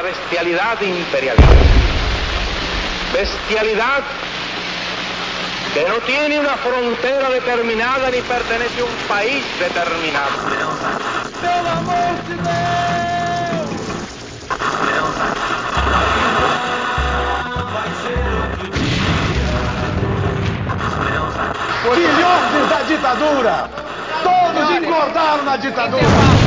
la bestialidad imperialista. Bestialidad que no tiene una frontera determinada ni pertenece a un país determinado. ¡Pelo amor de Filhotes da ditadura! Todos engordaram na ditadura!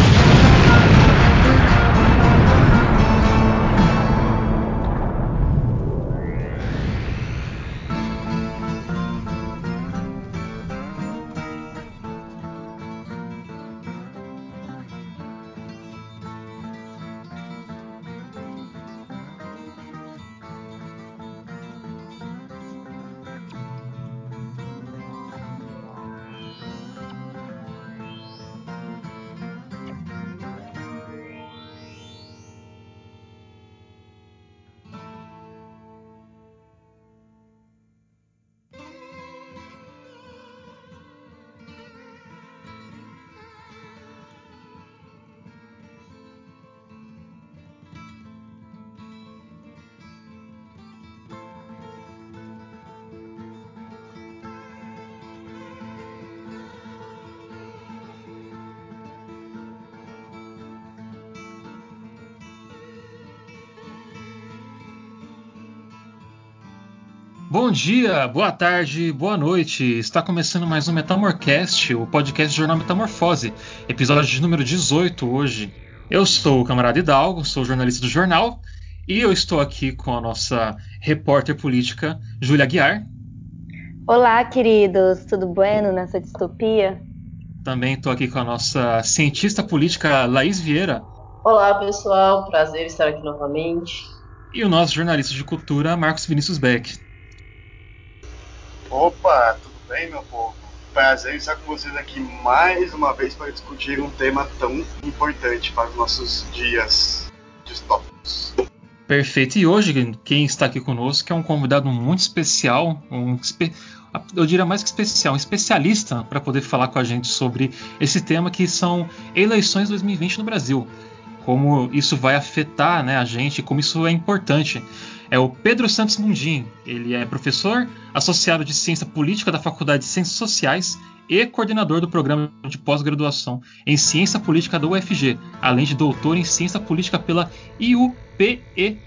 Dia, boa tarde, boa noite. Está começando mais um Metamorcast, o podcast do jornal Metamorfose, episódio de número 18 hoje. Eu sou o camarada Hidalgo, sou jornalista do jornal, e eu estou aqui com a nossa repórter política, Júlia Guiar. Olá, queridos, tudo bueno nessa distopia? Também estou aqui com a nossa cientista política, Laís Vieira. Olá, pessoal, prazer estar aqui novamente. E o nosso jornalista de cultura, Marcos Vinícius Beck. Opa, tudo bem, meu povo? Prazer estar com vocês aqui mais uma vez para discutir um tema tão importante para os nossos dias distópicos. Perfeito. E hoje quem está aqui conosco é um convidado muito especial, um eu diria mais que especial, um especialista para poder falar com a gente sobre esse tema que são eleições 2020 no Brasil. Como isso vai afetar né, a gente, como isso é importante é o Pedro Santos Mundim. Ele é professor associado de Ciência Política da Faculdade de Ciências Sociais e coordenador do programa de pós-graduação em Ciência Política da UFG, além de doutor em Ciência Política pela IUPERJ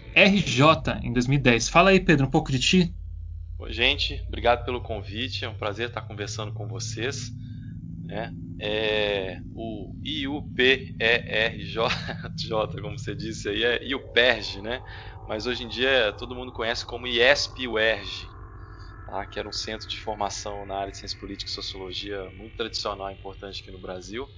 em 2010. Fala aí, Pedro, um pouco de ti. Oi, gente, obrigado pelo convite. É um prazer estar conversando com vocês. Né? É, o IUPERJ, como você disse aí, é IUPERJ, né? mas hoje em dia todo mundo conhece como IESP-UERJ, tá? que era um centro de formação na área de ciência política e sociologia muito tradicional e importante aqui no Brasil.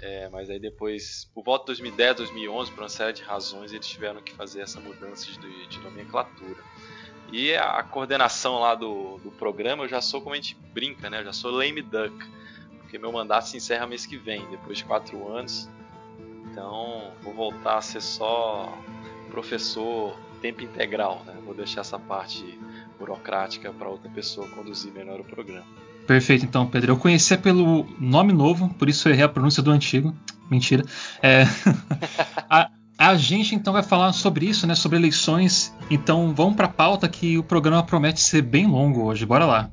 É, mas aí depois, por volta de 2010, 2011, por uma série de razões, eles tiveram que fazer essa mudança de, de nomenclatura. E a, coordenação lá do, do programa, eu já sou como a gente brinca, né? Eu já sou lame duck, porque meu mandato se encerra mês que vem, depois de quatro anos. Então, vou voltar a ser só professor tempo integral, né? Vou deixar essa parte burocrática para outra pessoa conduzir melhor o programa. Perfeito, então, Pedro. Eu conhecia pelo nome novo, por isso eu errei a pronúncia do antigo. Mentira. É... a, a, gente então vai falar sobre isso, né? Sobre eleições. Então vamos para a pauta que o programa promete ser bem longo hoje. Bora lá.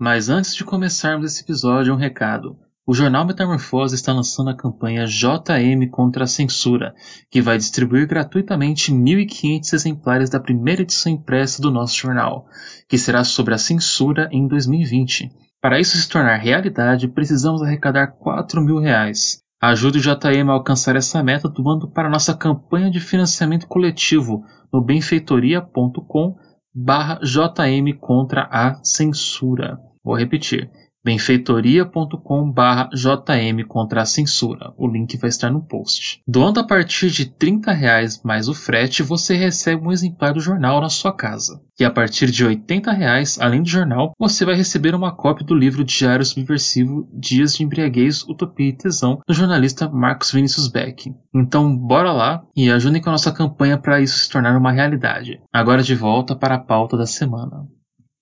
Mas antes de começarmos esse episódio, um recado. O jornal Metamorfose está lançando a campanha JM contra a Censura, que vai distribuir gratuitamente 1.500 exemplares da primeira edição impressa do nosso jornal, que será sobre a censura em 2020. Para isso se tornar realidade, precisamos arrecadar 4 mil reais. Ajude o JM a alcançar essa meta doando para nossa campanha de financiamento coletivo no benfeitoria.com barra JM contra a censura. Vou repetir benfeitoria.com/jm contra a censura. O link vai estar no post. Doando a partir de 30 reais mais o frete, você recebe um exemplar do jornal na sua casa. E a partir de 80 reais, além do jornal, você vai receber uma cópia do livro Diário Subversivo Dias de Embriaguez, Utopia e Tesão, do jornalista Marcos Vinícius Beck. Então, bora lá e ajudem com a nossa campanha para isso se tornar uma realidade. Agora de volta para a pauta da semana.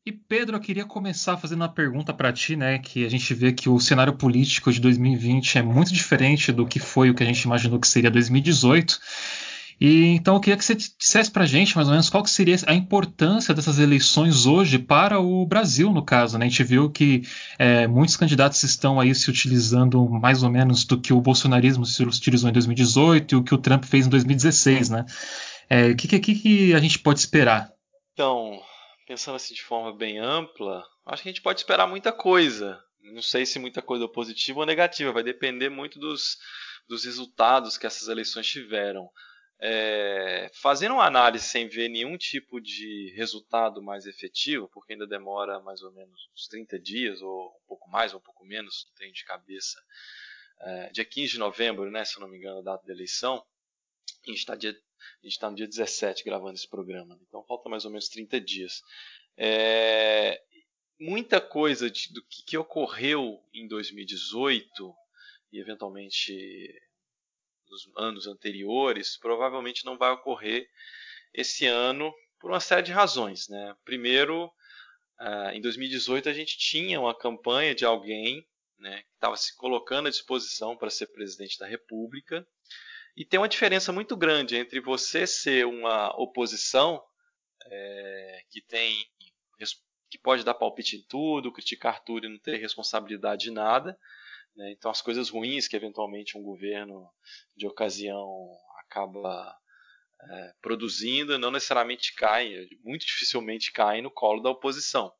E Pedro, eu queria começar fazendo uma pergunta para ti, né? Que a gente vê que o cenário político de 2020 é muito diferente do que foi o que a gente imaginou que seria 2018. E então eu queria que você dissesse para a gente mais ou menos qual seria a importância dessas eleições hoje para o Brasil, no caso. Né? A gente viu que é, muitos candidatos estão aí se utilizando mais ou menos do que o bolsonarismo se utilizou em 2018 e o que o Trump fez em 2016. Né? É, o que, que, que a gente pode esperar? Então, pensando assim de forma bem ampla, acho que a gente pode esperar muita coisa. Não sei se muita coisa positiva ou negativa, vai depender muito dos, dos resultados que essas eleições tiveram. É, fazendo uma análise sem ver nenhum tipo de resultado mais efetivo, porque ainda demora mais ou menos uns 30 dias, ou um pouco mais, ou um pouco menos, não tenho de cabeça, é, dia 15 de novembro, né, se eu não me engano, a data da eleição, a gente está tá no dia 17 gravando esse programa, então falta mais ou menos 30 dias. É, muita coisa de, do que, que ocorreu em 2018 e eventualmente nos anos anteriores, provavelmente não vai ocorrer esse ano por uma série de razões. Né? Primeiro, ah, em 2018 a gente tinha uma campanha de alguém né, que estava se colocando à disposição para ser presidente da República. E tem uma diferença muito grande entre você ser uma oposição é, que tem que pode dar palpite em tudo, criticar tudo e não ter responsabilidade de nada, né? Então, as coisas ruins que eventualmente um governo de ocasião acaba é, produzindo não necessariamente caem, muito dificilmente caem no colo da oposição.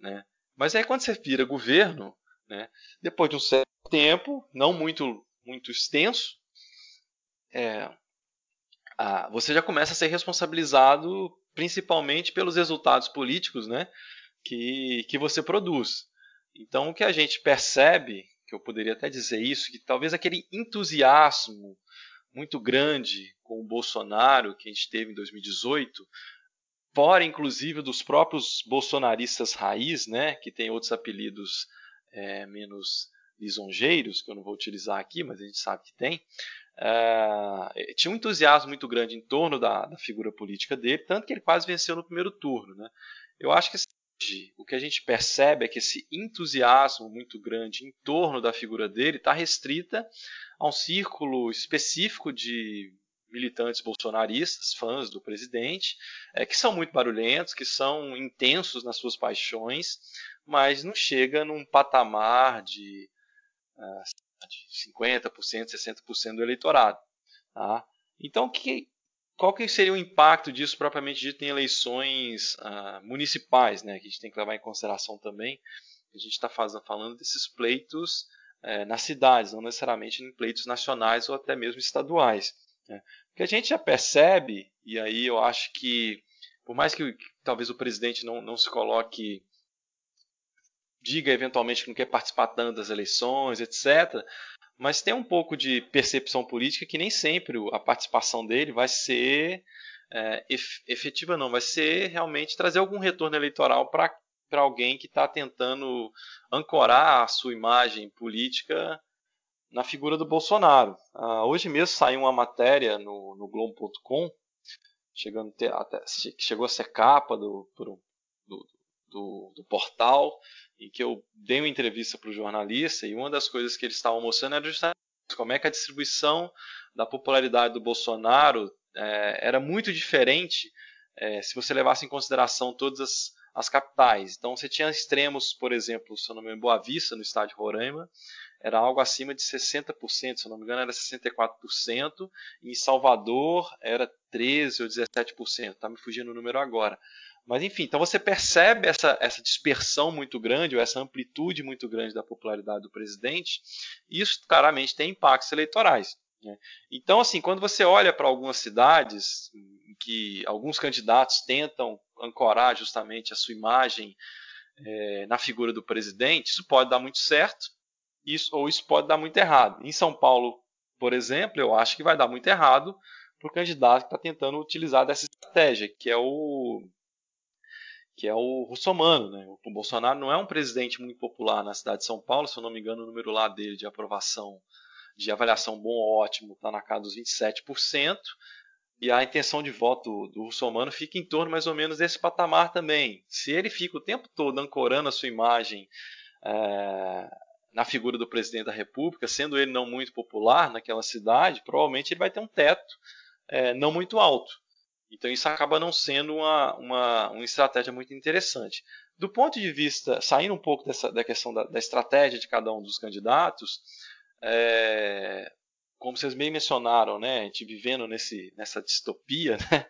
Né? Mas aí, quando você vira governo, né, depois de um certo tempo, não muito, muito extenso, é, a, você já começa a ser responsabilizado principalmente pelos resultados políticos né, que, que você produz. Então, o que a gente percebe que eu poderia até dizer isso, que talvez aquele entusiasmo muito grande com o Bolsonaro que a gente teve em 2018, fora inclusive dos próprios bolsonaristas raiz, né, que tem outros apelidos é, menos lisonjeiros, que eu não vou utilizar aqui, mas a gente sabe que tem, é, tinha um entusiasmo muito grande em torno da, da, figura política dele, tanto que ele quase venceu no primeiro turno. Né? Eu acho que o que a gente percebe é que esse entusiasmo muito grande em torno da figura dele está restrita a um círculo específico de militantes bolsonaristas, fãs do presidente, é, que são muito barulhentos, que são intensos nas suas paixões, mas não chega num patamar de, uh, de 50%, 60% do eleitorado. Tá? Então, que, qual que seria o impacto disso propriamente dito em eleições uh, municipais, né? Que a gente tem que levar em consideração também. A gente está falando desses pleitos uh, nas cidades, não necessariamente em pleitos nacionais ou até mesmo estaduais. Né? Porque a gente já percebe, e aí eu acho que, por mais que, que talvez o presidente não, não se coloque diga eventualmente que não quer participar tanto das eleições, etc mas tem um pouco de percepção política que nem sempre a participação dele vai ser é, efetiva, não, vai ser realmente trazer algum retorno eleitoral para alguém que está tentando ancorar a sua imagem política na figura do Bolsonaro. Ah, hoje mesmo saiu uma matéria no, no Globo.com, chegando até, chegou a ser capa do, do, do, do portal, em que eu dei uma entrevista para o jornalista e uma das coisas que eles estavam mostrando era justamente como é que a distribuição da popularidade do Bolsonaro é, era muito diferente é, se você levasse em consideração todas as, as capitais. Então você tinha extremos, por exemplo, se eu não me engano, Boa Vista, no estado de Roraima, era algo acima de 60%, se eu não me engano era 64%, e em Salvador era 13% ou 17%, está me fugindo o número agora. Mas enfim, então você percebe essa, essa dispersão muito grande, ou essa amplitude muito grande da popularidade do presidente, e isso claramente tem impactos eleitorais. Né? Então, assim, quando você olha para algumas cidades em que alguns candidatos tentam ancorar justamente a sua imagem é, na figura do presidente, isso pode dar muito certo, isso, ou isso pode dar muito errado. Em São Paulo, por exemplo, eu acho que vai dar muito errado para o candidato que está tentando utilizar dessa estratégia, que é o que é o russomano. Né? O Bolsonaro não é um presidente muito popular na cidade de São Paulo, se eu não me engano, o número lá dele de aprovação, de avaliação bom ou ótimo, está na casa dos 27%, e a intenção de voto do russomano fica em torno mais ou menos desse patamar também. Se ele fica o tempo todo ancorando a sua imagem é, na figura do presidente da República, sendo ele não muito popular naquela cidade, provavelmente ele vai ter um teto é, não muito alto. Então isso acaba não sendo uma, uma, uma estratégia muito interessante. Do ponto de vista, saindo um pouco dessa, da questão da, da estratégia de cada um dos candidatos, é, como vocês bem mencionaram, né, a gente vivendo nesse, nessa distopia, né,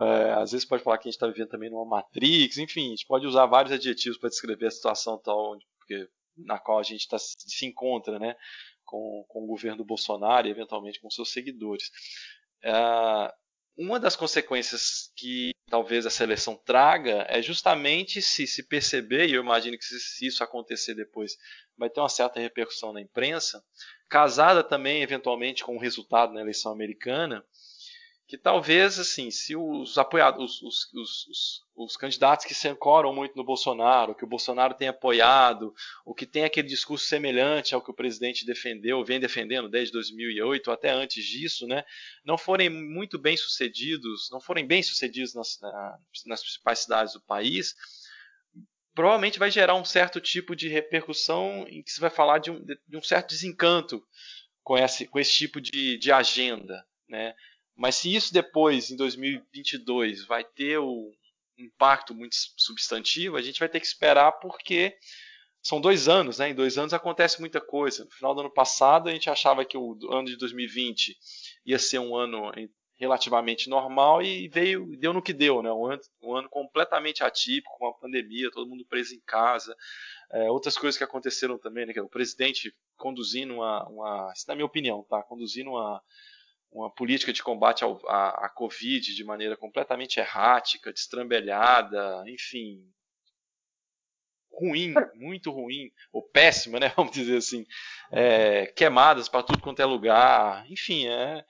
é, às vezes pode falar que a gente está vivendo também numa Matrix, enfim, a gente pode usar vários adjetivos para descrever a situação tal, porque, na qual a gente tá, se encontra né, com, com o governo do Bolsonaro e eventualmente com seus seguidores. É, uma das consequências que talvez a seleção traga é justamente se se perceber, e eu imagino que se isso acontecer depois vai ter uma certa repercussão na imprensa, casada também eventualmente com o resultado na eleição americana, que talvez, assim, se os apoiados, os, os, os, os, candidatos que se ancoram muito no Bolsonaro, que o Bolsonaro tem apoiado, ou que tem aquele discurso semelhante ao que o presidente defendeu, vem defendendo desde 2008, ou até antes disso, né, não forem muito bem sucedidos, não forem bem sucedidos nas, nas principais cidades do país, provavelmente vai gerar um certo tipo de repercussão em que se vai falar de um, de um certo desencanto com esse, com esse tipo de, de agenda, né? Mas se isso depois, em 2022, vai ter um impacto muito substantivo, a gente vai ter que esperar porque são dois anos, né? Em dois anos acontece muita coisa. No final do ano passado, a gente achava que o ano de 2020 ia ser um ano relativamente normal e veio deu no que deu, né? Um ano, um ano completamente atípico, com a pandemia, todo mundo preso em casa. É, outras coisas que aconteceram também, né? É o presidente conduzindo uma, uma, isso na minha opinião, tá? Conduzindo uma uma política de combate ao, à, à Covid de maneira completamente errática, destrambelhada, enfim, ruim, muito ruim, ou péssima, né? Vamos dizer assim, é, queimadas para tudo quanto é lugar, enfim, é.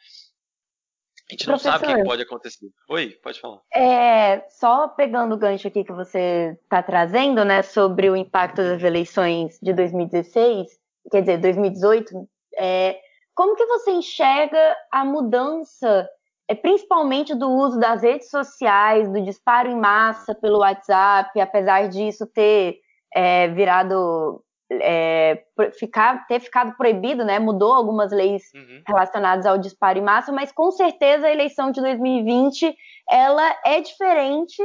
A gente não sabe o que pode acontecer. Oi, pode falar. É, só pegando o gancho aqui que você está trazendo, né, sobre o impacto das eleições de 2016, quer dizer, 2018, é, como que você enxerga a mudança, é, principalmente do uso das redes sociais, do disparo em massa pelo WhatsApp, apesar disso ter é, virado é, ficar, ter ficado proibido, né? Mudou algumas leis uhum. relacionadas ao disparo em massa, mas com certeza a eleição de 2020 ela é diferente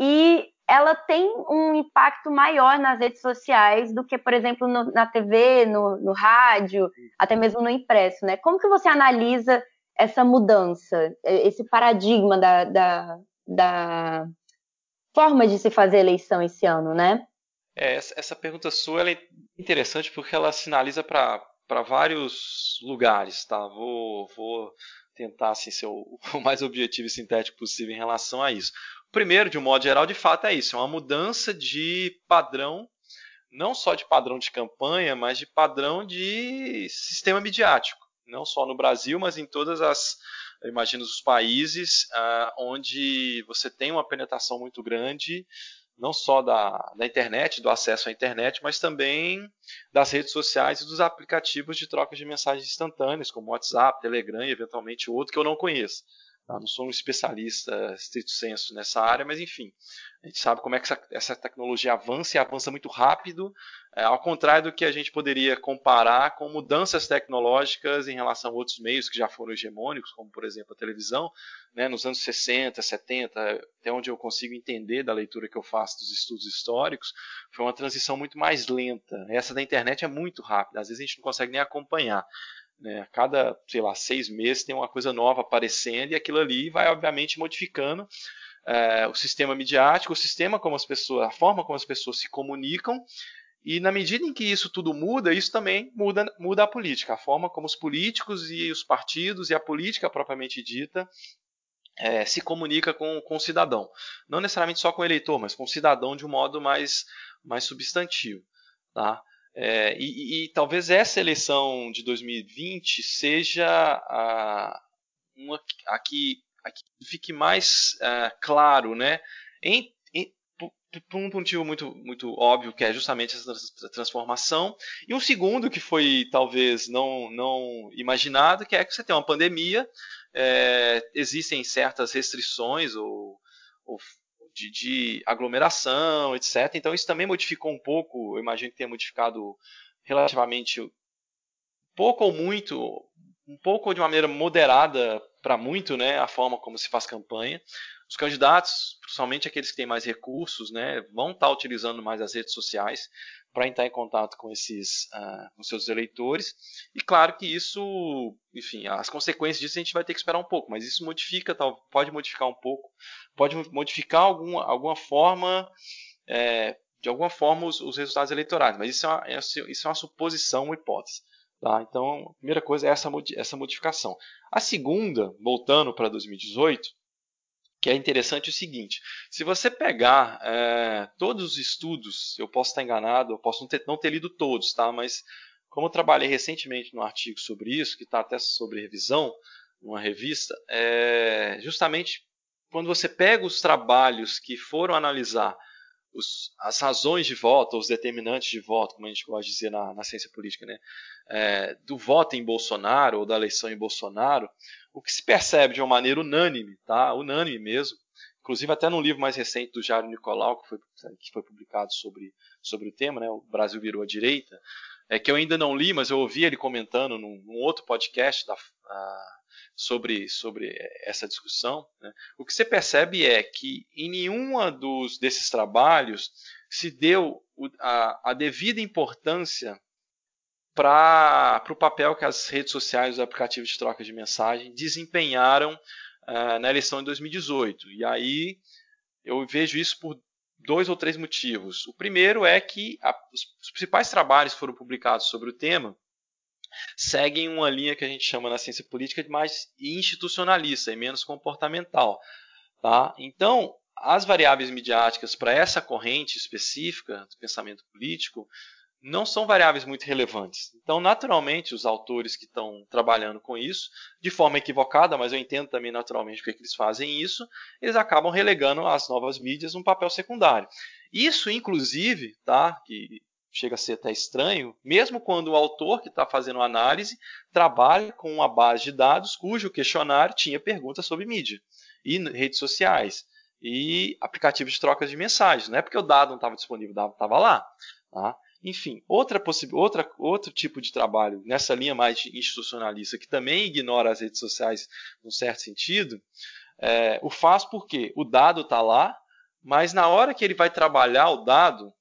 e ela tem um impacto maior nas redes sociais do que, por exemplo, no, na TV, no, no, rádio, até mesmo no impresso, né? Como que você analisa essa mudança, esse paradigma da, da, da forma de se fazer eleição esse ano, né? É, essa, essa pergunta sua é interessante porque ela sinaliza para vários lugares, tá? Vou, vou tentar assim, ser o, o mais objetivo e sintético possível em relação a isso. Primeiro, de um modo geral, de fato é isso, é uma mudança de padrão, não só de padrão de campanha, mas de padrão de sistema midiático, não só no Brasil, mas em todas as, imagino, os países ah, onde você tem uma penetração muito grande, não só da, da internet, do acesso à internet, mas também das redes sociais e dos aplicativos de troca de mensagens instantâneas, como WhatsApp, Telegram e eventualmente outro que eu não conheço. Tá? Não sou um especialista estrito senso nessa área, mas enfim, a gente sabe como é que essa, essa tecnologia avança e avança muito rápido, é, ao contrário do que a gente poderia comparar com mudanças tecnológicas em relação a outros meios que já foram hegemônicos, como por exemplo a televisão, né, nos anos 60, 70, até onde eu consigo entender da leitura que eu faço dos estudos históricos, foi uma transição muito mais lenta. Essa da internet é muito rápida, às vezes a gente não consegue nem acompanhar. Né? A cada, sei lá, seis meses tem uma coisa nova aparecendo e aquilo ali vai, obviamente, modificando é, o sistema midiático, o sistema como as pessoas, a forma como as pessoas se comunicam. E na medida em que isso tudo muda, isso também muda, muda a política, a forma como os políticos e os partidos e a política propriamente dita é, se comunica com, com o cidadão. Não necessariamente só com o eleitor, mas com o cidadão de um modo mais, mais substantivo. Tá? É, e, e, talvez essa eleição de 2020 seja a, uma a que, a que fique mais uh, claro, né? Em, em, por, por um motivo muito, muito óbvio, que é justamente essa transformação, e um segundo que foi talvez não, não imaginado, que é que você tem uma pandemia, é, existem certas restrições ou, ou de, de, aglomeração, etc. Então isso também modificou um pouco, eu imagino que tenha modificado relativamente pouco ou muito, um pouco de uma maneira moderada para muito né, a forma como se faz campanha. Os candidatos, principalmente aqueles que têm mais recursos, né, vão estar tá utilizando mais as redes sociais para entrar em contato com esses uh, com seus eleitores. E claro que isso, enfim, as consequências disso a gente vai ter que esperar um pouco, mas isso modifica, pode modificar um pouco, pode modificar algum, alguma forma, é, de alguma forma, os, os, resultados eleitorais. Mas isso é uma, isso é uma suposição, uma hipótese. Tá? Então, a primeira coisa é essa, essa modificação. A segunda, voltando para 2018, que é interessante o seguinte: se você pegar é, todos os estudos, eu posso estar enganado, eu posso não ter, não ter lido todos, tá? mas como eu trabalhei recentemente num artigo sobre isso, que está até sobre revisão, numa revista, é, justamente quando você pega os trabalhos que foram analisar os, as razões de voto, os determinantes de voto, como a gente gosta de dizer na, na ciência política, né? É, do voto em Bolsonaro ou da eleição em Bolsonaro, o que se percebe de uma maneira unânime, tá? unânime mesmo, inclusive até num livro mais recente do Jário Nicolau, que foi, que foi publicado sobre, sobre o tema, né? o Brasil virou a direita, é, que eu ainda não li, mas eu ouvi ele comentando num, num outro podcast da, sobre, sobre essa discussão, né? o que você percebe é que em nenhuma dos, desses trabalhos se deu a, a devida importância para o papel que as redes sociais, os aplicativos de troca de mensagem desempenharam uh, na eleição de 2018. E aí eu vejo isso por dois ou três motivos. O primeiro é que a, os, os principais trabalhos foram publicados sobre o tema seguem uma linha que a gente chama na ciência política de mais institucionalista e menos comportamental. Tá? Então, as variáveis midiáticas para essa corrente específica do pensamento político não são variáveis muito relevantes. Então, naturalmente, os autores que estão trabalhando com isso, de forma equivocada, mas eu entendo também naturalmente porque eles fazem isso, eles acabam relegando as novas mídias um papel secundário. Isso, inclusive, tá, que chega a ser até estranho, mesmo quando o autor que está fazendo a análise trabalha com uma base de dados cujo questionário tinha perguntas sobre mídia e redes sociais e aplicativos de troca de mensagens. Não é porque o dado não estava disponível, o dado estava lá. Tá? Enfim, outra outra, outro tipo de trabalho nessa linha mais institucionalista, que também ignora as redes sociais num certo sentido, é, o faz porque o dado está lá, mas na hora que ele vai trabalhar o dado,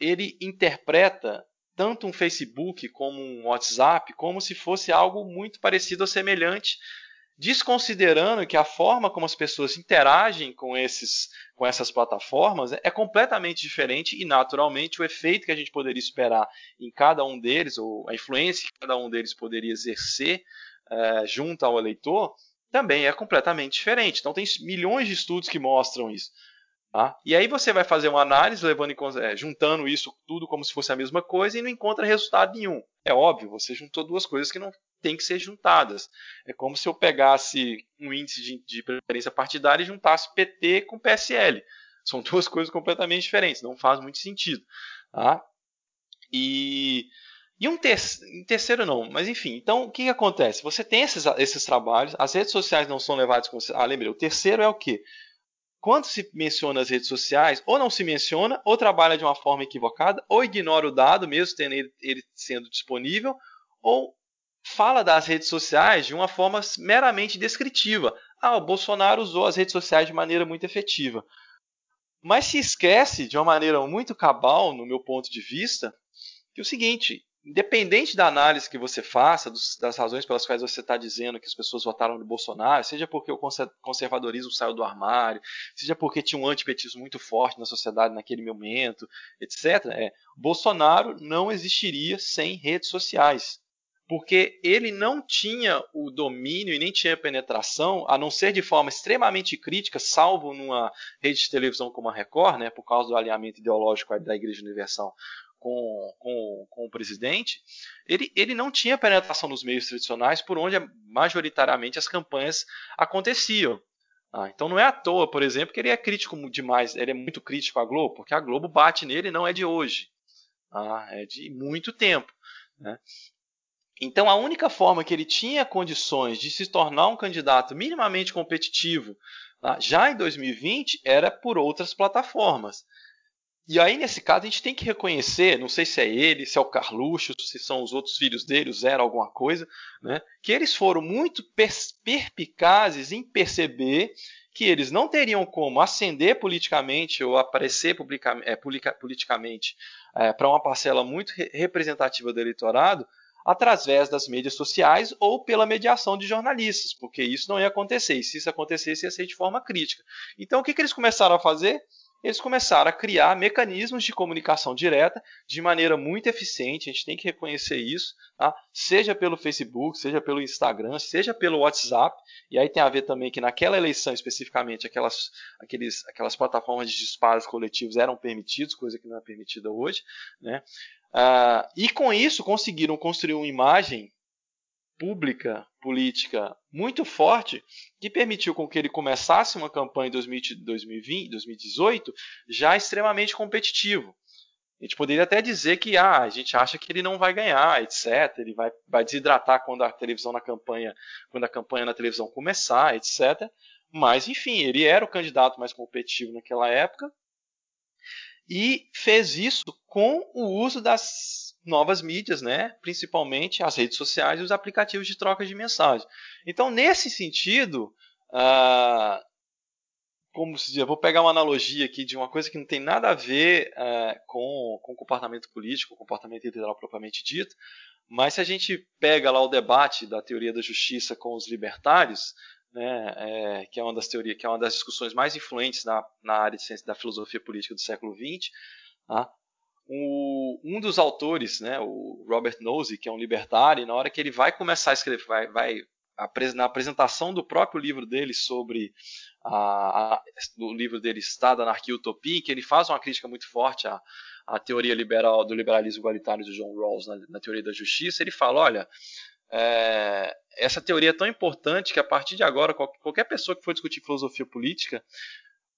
ele interpreta tanto um Facebook como um WhatsApp como se fosse algo muito parecido ou semelhante, desconsiderando que a forma como as pessoas interagem com, esses, com essas plataformas é completamente diferente e, naturalmente, o efeito que a gente poderia esperar em cada um deles, ou a influência que cada um deles poderia exercer é, junto ao eleitor, também é completamente diferente. Então, tem milhões de estudos que mostram isso. Tá? E aí você vai fazer uma análise levando em, é, juntando isso tudo como se fosse a mesma coisa e não encontra resultado nenhum. É óbvio, você juntou duas coisas que não tem que ser juntadas. É como se eu pegasse um índice de, de preferência partidária e juntasse PT com PSL. São duas coisas completamente diferentes, não faz muito sentido. Tá? E, e um, ter, um, terceiro não, mas enfim, então o que, que acontece? Você tem esses, esses trabalhos, as redes sociais não são levadas consideração. Ah, lembrei, o terceiro é o quê? Quando se menciona as redes sociais, ou não se menciona, ou trabalha de uma forma equivocada, ou ignora o dado, mesmo tendo ele, ele sendo disponível, ou fala das redes sociais de uma forma meramente descritiva. Ah, o Bolsonaro usou as redes sociais de maneira muito efetiva. Mas se esquece, de uma maneira muito cabal, no meu ponto de vista, que é o seguinte: independente da análise que você faça, dos, das razões pelas quais você está dizendo que as pessoas votaram no Bolsonaro, seja porque o conservadorismo saiu do armário, seja porque tinha um antipetismo muito forte na sociedade naquele momento, etc., é, Bolsonaro não existiria sem redes sociais. Porque ele não tinha o domínio e nem tinha penetração, a não ser de forma extremamente crítica, salvo numa rede de televisão como a Record, né, por causa do alinhamento ideológico da Igreja Universal com, com, com o presidente, ele, ele não tinha penetração nos meios tradicionais por onde majoritariamente as campanhas aconteciam. Ah, então não é à toa, por exemplo, que ele é crítico demais, ele é muito crítico à Globo, porque a Globo bate nele não é de hoje, ah, é de muito tempo. Né? Então a única forma que ele tinha condições de se tornar um candidato minimamente competitivo ah, já em 2020 era por outras plataformas. E aí, nesse caso, a gente tem que reconhecer, não sei se é ele, se é o Carluxo, se são os outros filhos dele, o Zero, alguma coisa, né, que eles foram muito perspicazes em perceber que eles não teriam como ascender politicamente ou aparecer publica, é, politicamente é, para uma parcela muito representativa do eleitorado através das mídias sociais ou pela mediação de jornalistas, porque isso não ia acontecer, e se isso acontecesse ia ser de forma crítica. Então o que, que eles começaram a fazer? Eles começaram a criar mecanismos de comunicação direta de maneira muito eficiente, a gente tem que reconhecer isso, tá? seja pelo Facebook, seja pelo Instagram, seja pelo WhatsApp, e aí tem a ver também que naquela eleição especificamente aquelas, aqueles, aquelas plataformas de disparos coletivos eram permitidos, coisa que não é permitida hoje, né? Uh, e com isso conseguiram construir uma imagem pública, política muito forte, que permitiu com que ele começasse uma campanha em 2020, 2018 já extremamente competitivo. A gente poderia até dizer que ah, a gente acha que ele não vai ganhar, etc. Ele vai, vai desidratar quando a televisão na campanha, quando a campanha na televisão começar, etc. Mas enfim, ele era o candidato mais competitivo naquela época e fez isso com o uso das novas mídias, né? principalmente as redes sociais e os aplicativos de troca de mensagem. Então, nesse sentido, ah, como se diz, vou pegar uma analogia aqui de uma coisa que não tem nada a ver ah, com, com comportamento político, comportamento eleitoral propriamente dito, mas se a gente pega lá o debate da teoria da justiça com os libertários, né, é, que é uma das teorias, que é uma das discussões mais influentes na, na área de ciência da filosofia política do século XX. Tá? O, um dos autores, né, o Robert Nosey, que é um libertário, na hora que ele vai começar a escrever, vai, vai na apresentação do próprio livro dele sobre a, a, o livro dele Estado, Anarquia e Utopia, que ele faz uma crítica muito forte à, à teoria liberal do liberalismo igualitário de John Rawls na, na teoria da justiça, ele fala, olha, é, essa teoria é tão importante que a partir de agora qualquer pessoa que for discutir filosofia política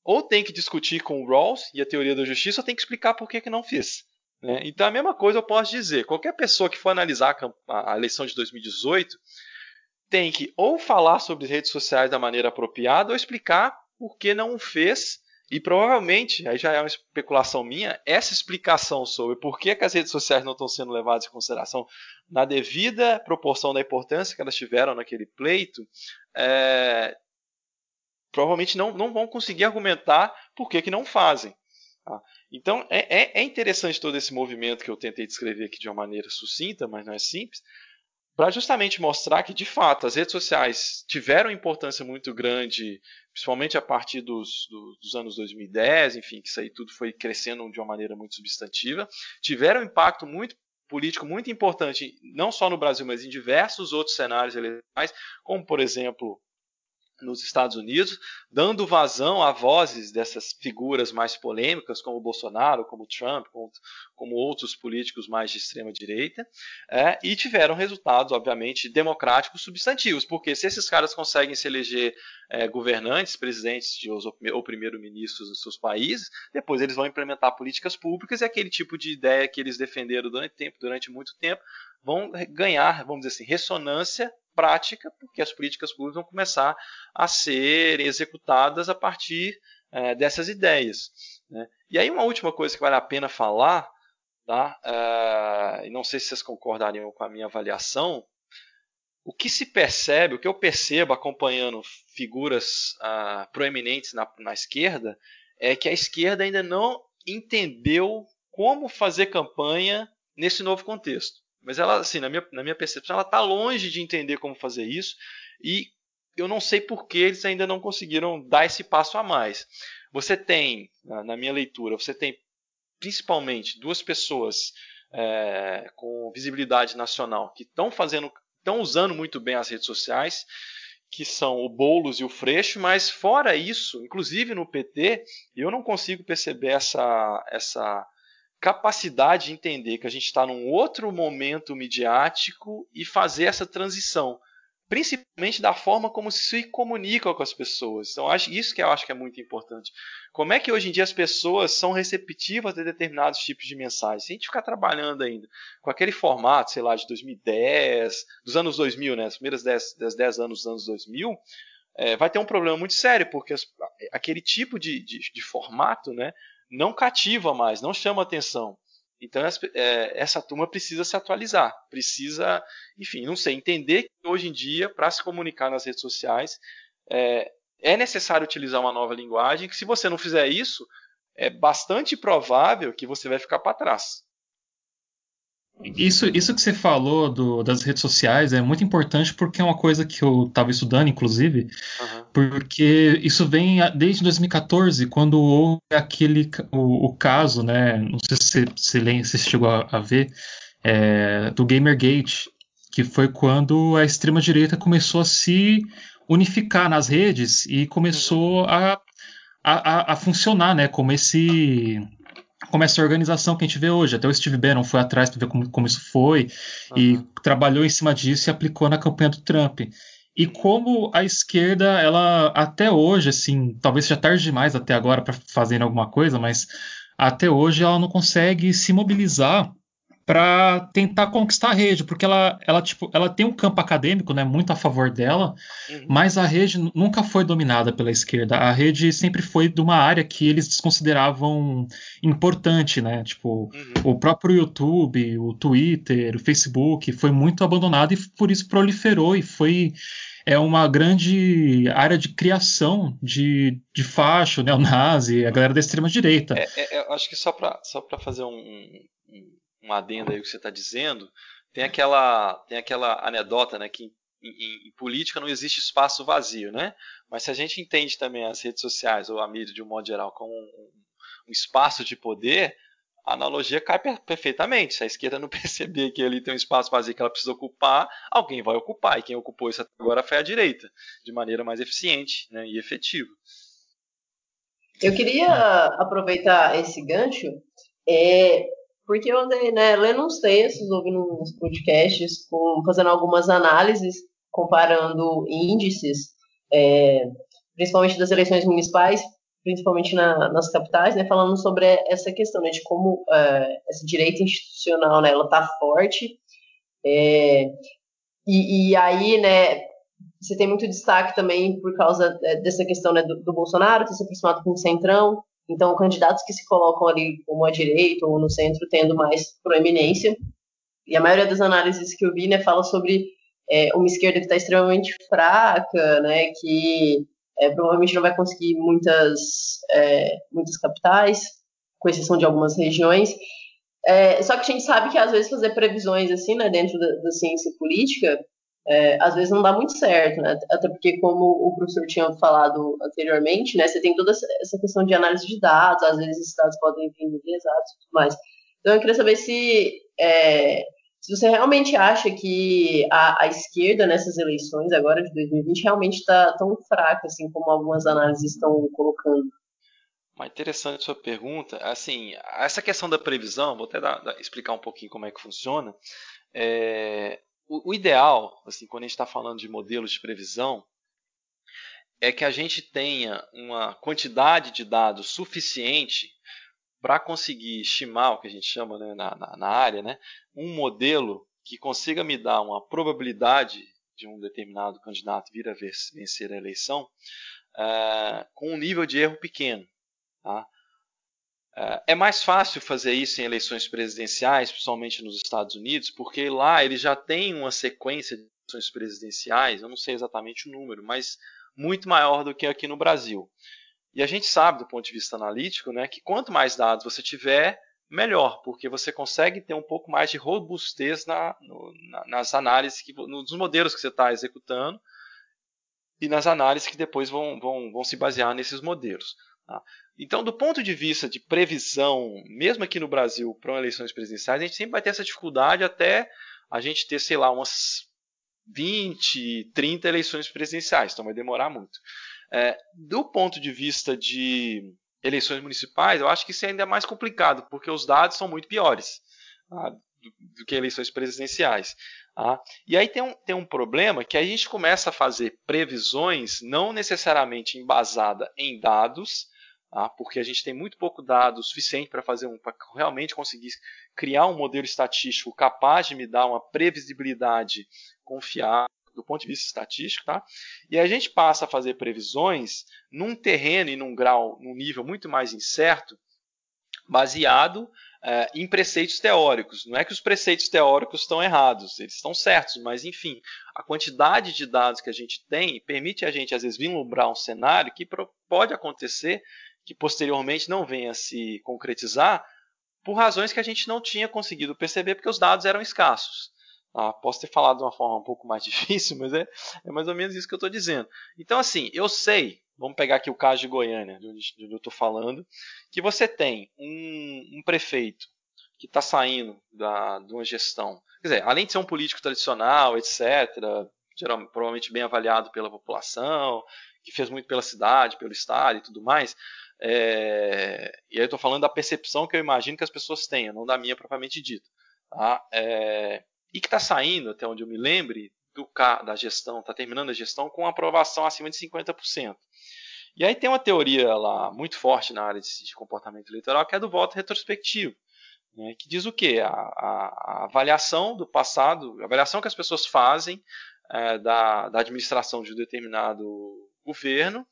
ou tem que discutir com o Rawls e a teoria da justiça ou tem que explicar por que, que não fez. Né? Então a mesma coisa eu posso dizer. Qualquer pessoa que for analisar a, a eleição de 2018 tem que ou falar sobre redes sociais da maneira apropriada ou explicar por que não o fez e provavelmente, aí já é uma especulação minha, essa explicação sobre por que, que, as redes sociais não estão sendo levadas em consideração na devida proporção da importância que elas tiveram naquele pleito, é, provavelmente não, não vão conseguir argumentar por que, que não fazem. Tá? Então é, é, é interessante todo esse movimento que eu tentei descrever aqui de uma maneira sucinta, mas não é simples, para justamente mostrar que, de fato, as redes sociais tiveram importância muito grande, principalmente a partir dos, dos, anos 2010, enfim, que isso aí tudo foi crescendo de uma maneira muito substantiva, tiveram um impacto muito político muito importante, não só no Brasil, mas em diversos outros cenários eleitorais, como, por exemplo, nos Estados Unidos, dando vazão a vozes dessas figuras mais polêmicas, como Bolsonaro, como Trump, como, como outros políticos mais de extrema direita, é, e tiveram resultados, obviamente, democráticos substantivos, porque se esses caras conseguem se eleger é, governantes, presidentes de, ou primeiro-ministros dos seus países, depois eles vão implementar políticas públicas e aquele tipo de ideia que eles defenderam durante, tempo, durante muito tempo vão ganhar, vamos dizer assim, ressonância prática, porque as políticas públicas vão começar a ser executadas a partir é, dessas ideias. Né? E aí uma última coisa que vale a pena falar, tá? É, não sei se vocês concordariam com a minha avaliação, o que se percebe, o que eu percebo acompanhando figuras ah, proeminentes na, na esquerda, é que a esquerda ainda não entendeu como fazer campanha nesse novo contexto. Mas ela, assim, na minha, na minha percepção, ela está longe de entender como fazer isso e eu não sei por que eles ainda não conseguiram dar esse passo a mais. Você tem, na minha leitura, você tem principalmente duas pessoas é, com visibilidade nacional que estão fazendo, estão usando muito bem as redes sociais, que são o Boulos e o Freixo, mas fora isso, inclusive no PT, eu não consigo perceber essa, essa capacidade de entender que a gente está num outro momento midiático e fazer essa transição, principalmente da forma como se comunica com as pessoas. Então, acho isso que eu acho que é muito importante. Como é que hoje em dia as pessoas são receptivas a determinados tipos de mensagens? Se a gente ficar trabalhando ainda com aquele formato, sei lá, de 2010, dos anos 2000, né, os primeiros 10, 10, 10 anos dos anos 2000, é, vai ter um problema muito sério, porque as, aquele tipo de, de, de formato, né, não cativa mais, não chama atenção. Então é, essa turma precisa se atualizar, precisa, enfim, não sei, entender que hoje em dia, para se comunicar nas redes sociais, é, é necessário utilizar uma nova linguagem, que se você não fizer isso, é bastante provável que você vai ficar para trás. Isso, isso que você falou do, das redes sociais é muito importante porque é uma coisa que eu estava estudando, inclusive, uhum. porque isso vem desde 2014, quando houve aquele o, o caso, né? Não sei se você, se chegou a, a ver, é, do Gamergate, que foi quando a extrema direita começou a se unificar nas redes e começou uhum. a, a, a funcionar, né? Como esse como essa organização que a gente vê hoje. Até o Steve Bannon foi atrás para ver como, como, isso foi uhum. e trabalhou em cima disso e aplicou na campanha do Trump. E como a esquerda, ela até hoje, assim, talvez seja tarde demais até agora para fazer alguma coisa, mas até hoje ela não consegue se mobilizar para tentar conquistar a rede, porque ela, ela, tipo, ela tem um campo acadêmico né, muito a favor dela, uhum. mas a rede nunca foi dominada pela esquerda. A rede sempre foi de uma área que eles desconsideravam importante, né? Tipo, uhum. o próprio YouTube, o Twitter, o Facebook foi muito abandonado e por isso proliferou e foi é uma grande área de criação de, de facho, neonazi, a galera da extrema direita. É, é, eu acho que só para só fazer um, um um adendo aí que você está dizendo, tem aquela, tem aquela anedota né, que em, em, em, política não existe espaço vazio, né? Mas se a gente entende também as redes sociais ou a mídia de um modo geral como um, um espaço de poder, a analogia cai perfeitamente. Se a esquerda não perceber que ali tem um espaço vazio que ela precisa ocupar, alguém vai ocupar. E quem ocupou isso agora foi a direita, de maneira mais eficiente né, e efetiva. Eu queria aproveitar esse gancho é, porque eu andei né, lendo uns textos, ouvindo uns podcasts, com, fazendo algumas análises, comparando índices, é, principalmente das eleições municipais, principalmente na, nas capitais, né, falando sobre essa questão né, de como é, essa direita institucional né, ela está forte. É, e, e, aí, né, você tem muito destaque também por causa é, dessa questão né, do, do Bolsonaro ter se aproximado com o Centrão, então, candidatos que se colocam ali como à direita ou no centro tendo mais proeminência. E a maioria das análises que eu vi, né, fala sobre é, uma esquerda que está extremamente fraca, né, que é, provavelmente não vai conseguir muitas, é, muitas capitais, com exceção de algumas regiões. É, só que a gente sabe que às vezes fazer previsões assim, né, dentro da, da ciência política, é, às vezes não dá muito certo, né? Até porque, como o professor tinha falado anteriormente, né, você tem toda essa questão de análise de dados, às vezes esses dados podem vir exatos e tudo mais. Então, eu queria saber se, é, se você realmente acha que a, a, esquerda nessas eleições agora de 2020 realmente está tão fraca, assim, como algumas análises estão colocando. Uma interessante sua pergunta. Assim, essa questão da previsão, vou até dar, explicar um pouquinho como é que funciona. É, o, o ideal, assim, quando a gente está falando de modelos de previsão, é que a gente tenha uma quantidade de dados suficiente para conseguir estimar o que a gente chama né, na, na, na, área, né, um modelo que consiga me dar uma probabilidade de um determinado candidato vir a vencer a eleição uh, com um nível de erro pequeno. Tá? É, é mais fácil fazer isso em eleições presidenciais, principalmente nos Estados Unidos, porque lá eles já têm uma sequência de eleições presidenciais, eu não sei exatamente o número, mas muito maior do que aqui no Brasil. E a gente sabe, do ponto de vista analítico, né, que quanto mais dados você tiver, melhor, porque você consegue ter um pouco mais de robustez na, no, na, nas análises, que, nos modelos que você está executando e nas análises que depois vão, vão, vão se basear nesses modelos. Tá? Então, do ponto de vista de previsão, mesmo aqui no Brasil, para eleições presidenciais, a gente sempre vai ter essa dificuldade até a gente ter, sei lá, umas 20, 30 eleições presidenciais, então vai demorar muito. É, do ponto de vista de eleições municipais, eu acho que isso é ainda mais complicado, porque os dados são muito piores tá, do, do, que eleições presidenciais. Tá? E aí tem um, tem um problema que a gente começa a fazer previsões não necessariamente embasada em dados, tá? porque a gente tem muito pouco dado suficiente para fazer um, para realmente conseguir criar um modelo estatístico capaz de me dar uma previsibilidade confiável do ponto de vista estatístico, tá? E a gente passa a fazer previsões num terreno e num grau, num nível muito mais incerto, baseado é, em preceitos teóricos. Não é que os preceitos teóricos estão errados, eles estão certos, mas enfim, a quantidade de dados que a gente tem permite a gente, às vezes, vislumbrar um cenário que pode acontecer que posteriormente não venha a se concretizar por razões que a gente não tinha conseguido perceber porque os dados eram escassos. Ah, posso ter falado de uma forma um pouco mais difícil, mas é, é mais ou menos isso que eu estou dizendo. Então, assim, eu sei, vamos pegar aqui o caso de Goiânia, de onde, de onde eu estou falando, que você tem um, um prefeito que está saindo da, de uma gestão, quer dizer, além de ser um político tradicional, etc., geral, provavelmente bem avaliado pela população, que fez muito pela cidade, pelo estado e tudo mais, é, e aí eu estou falando da percepção que eu imagino que as pessoas tenham, não da minha propriamente dita. Tá? É, e que está saindo, até onde eu me lembre, do, da gestão, está terminando a gestão com aprovação acima de 50%. E aí tem uma teoria lá muito forte na área de, de comportamento eleitoral, que é do voto retrospectivo, né, que diz o quê? A, a, a, avaliação do passado, a avaliação que as pessoas fazem é, da, da administração de um determinado governo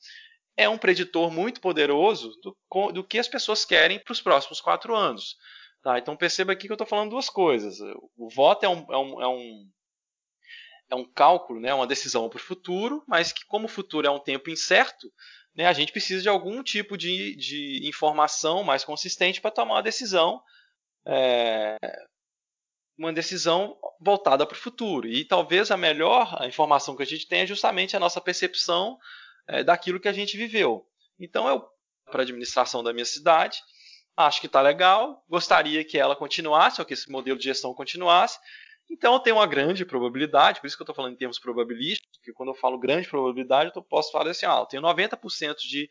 é um preditor muito poderoso do, do que as pessoas querem para os próximos quatro anos. Tá, então perceba aqui que eu estou falando duas coisas. O voto é um, é um, é um, é um cálculo, né, uma decisão para o futuro, mas que como o futuro é um tempo incerto, né, a gente precisa de algum tipo de, de informação mais consistente para tomar uma decisão, é, uma decisão voltada para o futuro. E talvez a melhor informação que a gente tem é justamente a nossa percepção é, daquilo que a gente viveu. Então eu para a administração da minha cidade acho que está legal, gostaria que ela continuasse, ou que esse modelo de gestão continuasse. Então eu tenho uma grande probabilidade, por isso que eu estou falando em termos probabilísticos, porque quando eu falo grande probabilidade, eu posso falar assim, ah, eu tenho 90% de,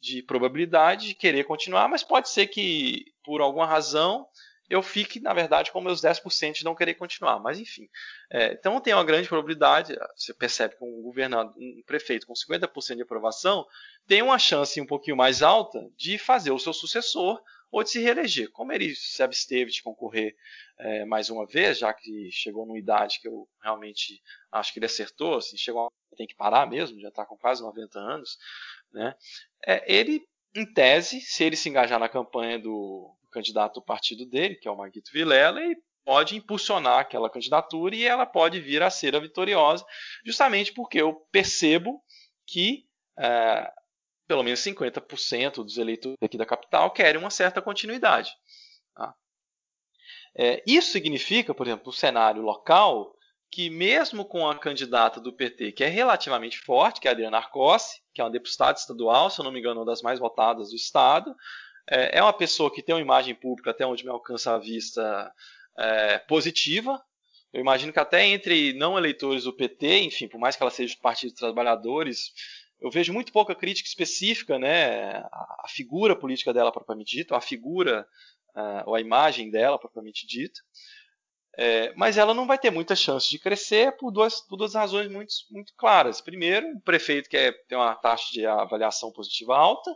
de probabilidade de querer continuar, mas pode ser que, por alguma razão, eu fique, na verdade, com meus 10% de não querer continuar. Mas, enfim. É, então, tem uma grande probabilidade, você percebe que um governador, um prefeito com 50% de aprovação tem uma chance um pouquinho mais alta de fazer o seu sucessor ou de se reeleger. Como ele se absteve de concorrer é, mais uma vez, já que chegou numa idade que eu realmente acho que ele acertou, assim, chegou a, tem que parar mesmo, já está com quase 90 anos, né? É, ele, em tese, se ele se engajar na campanha do, do candidato do partido dele, que é o Marguito Vilela, ele pode impulsionar aquela candidatura e ela pode vir a ser a vitoriosa, justamente porque eu percebo que é, pelo menos 50% dos eleitores aqui da capital querem uma certa continuidade. Tá? É, isso significa, por exemplo, no cenário local, que mesmo com a candidata do PT, que é relativamente forte, que é a Adriana Arcossi, que é uma deputada estadual, se eu não me engano, uma das mais votadas do Estado, é, é uma pessoa que tem uma imagem pública, até onde me alcança a vista, é, positiva. Eu imagino que até entre não eleitores do PT, enfim, por mais que ela seja do Partido dos Trabalhadores, eu vejo muito pouca crítica específica, né, a, figura política dela propriamente dita, a figura uh, ou a imagem dela propriamente dita. É, mas ela não vai ter muita chance de crescer por duas, por duas razões muito, muito claras. Primeiro, o prefeito quer ter uma taxa de avaliação positiva alta,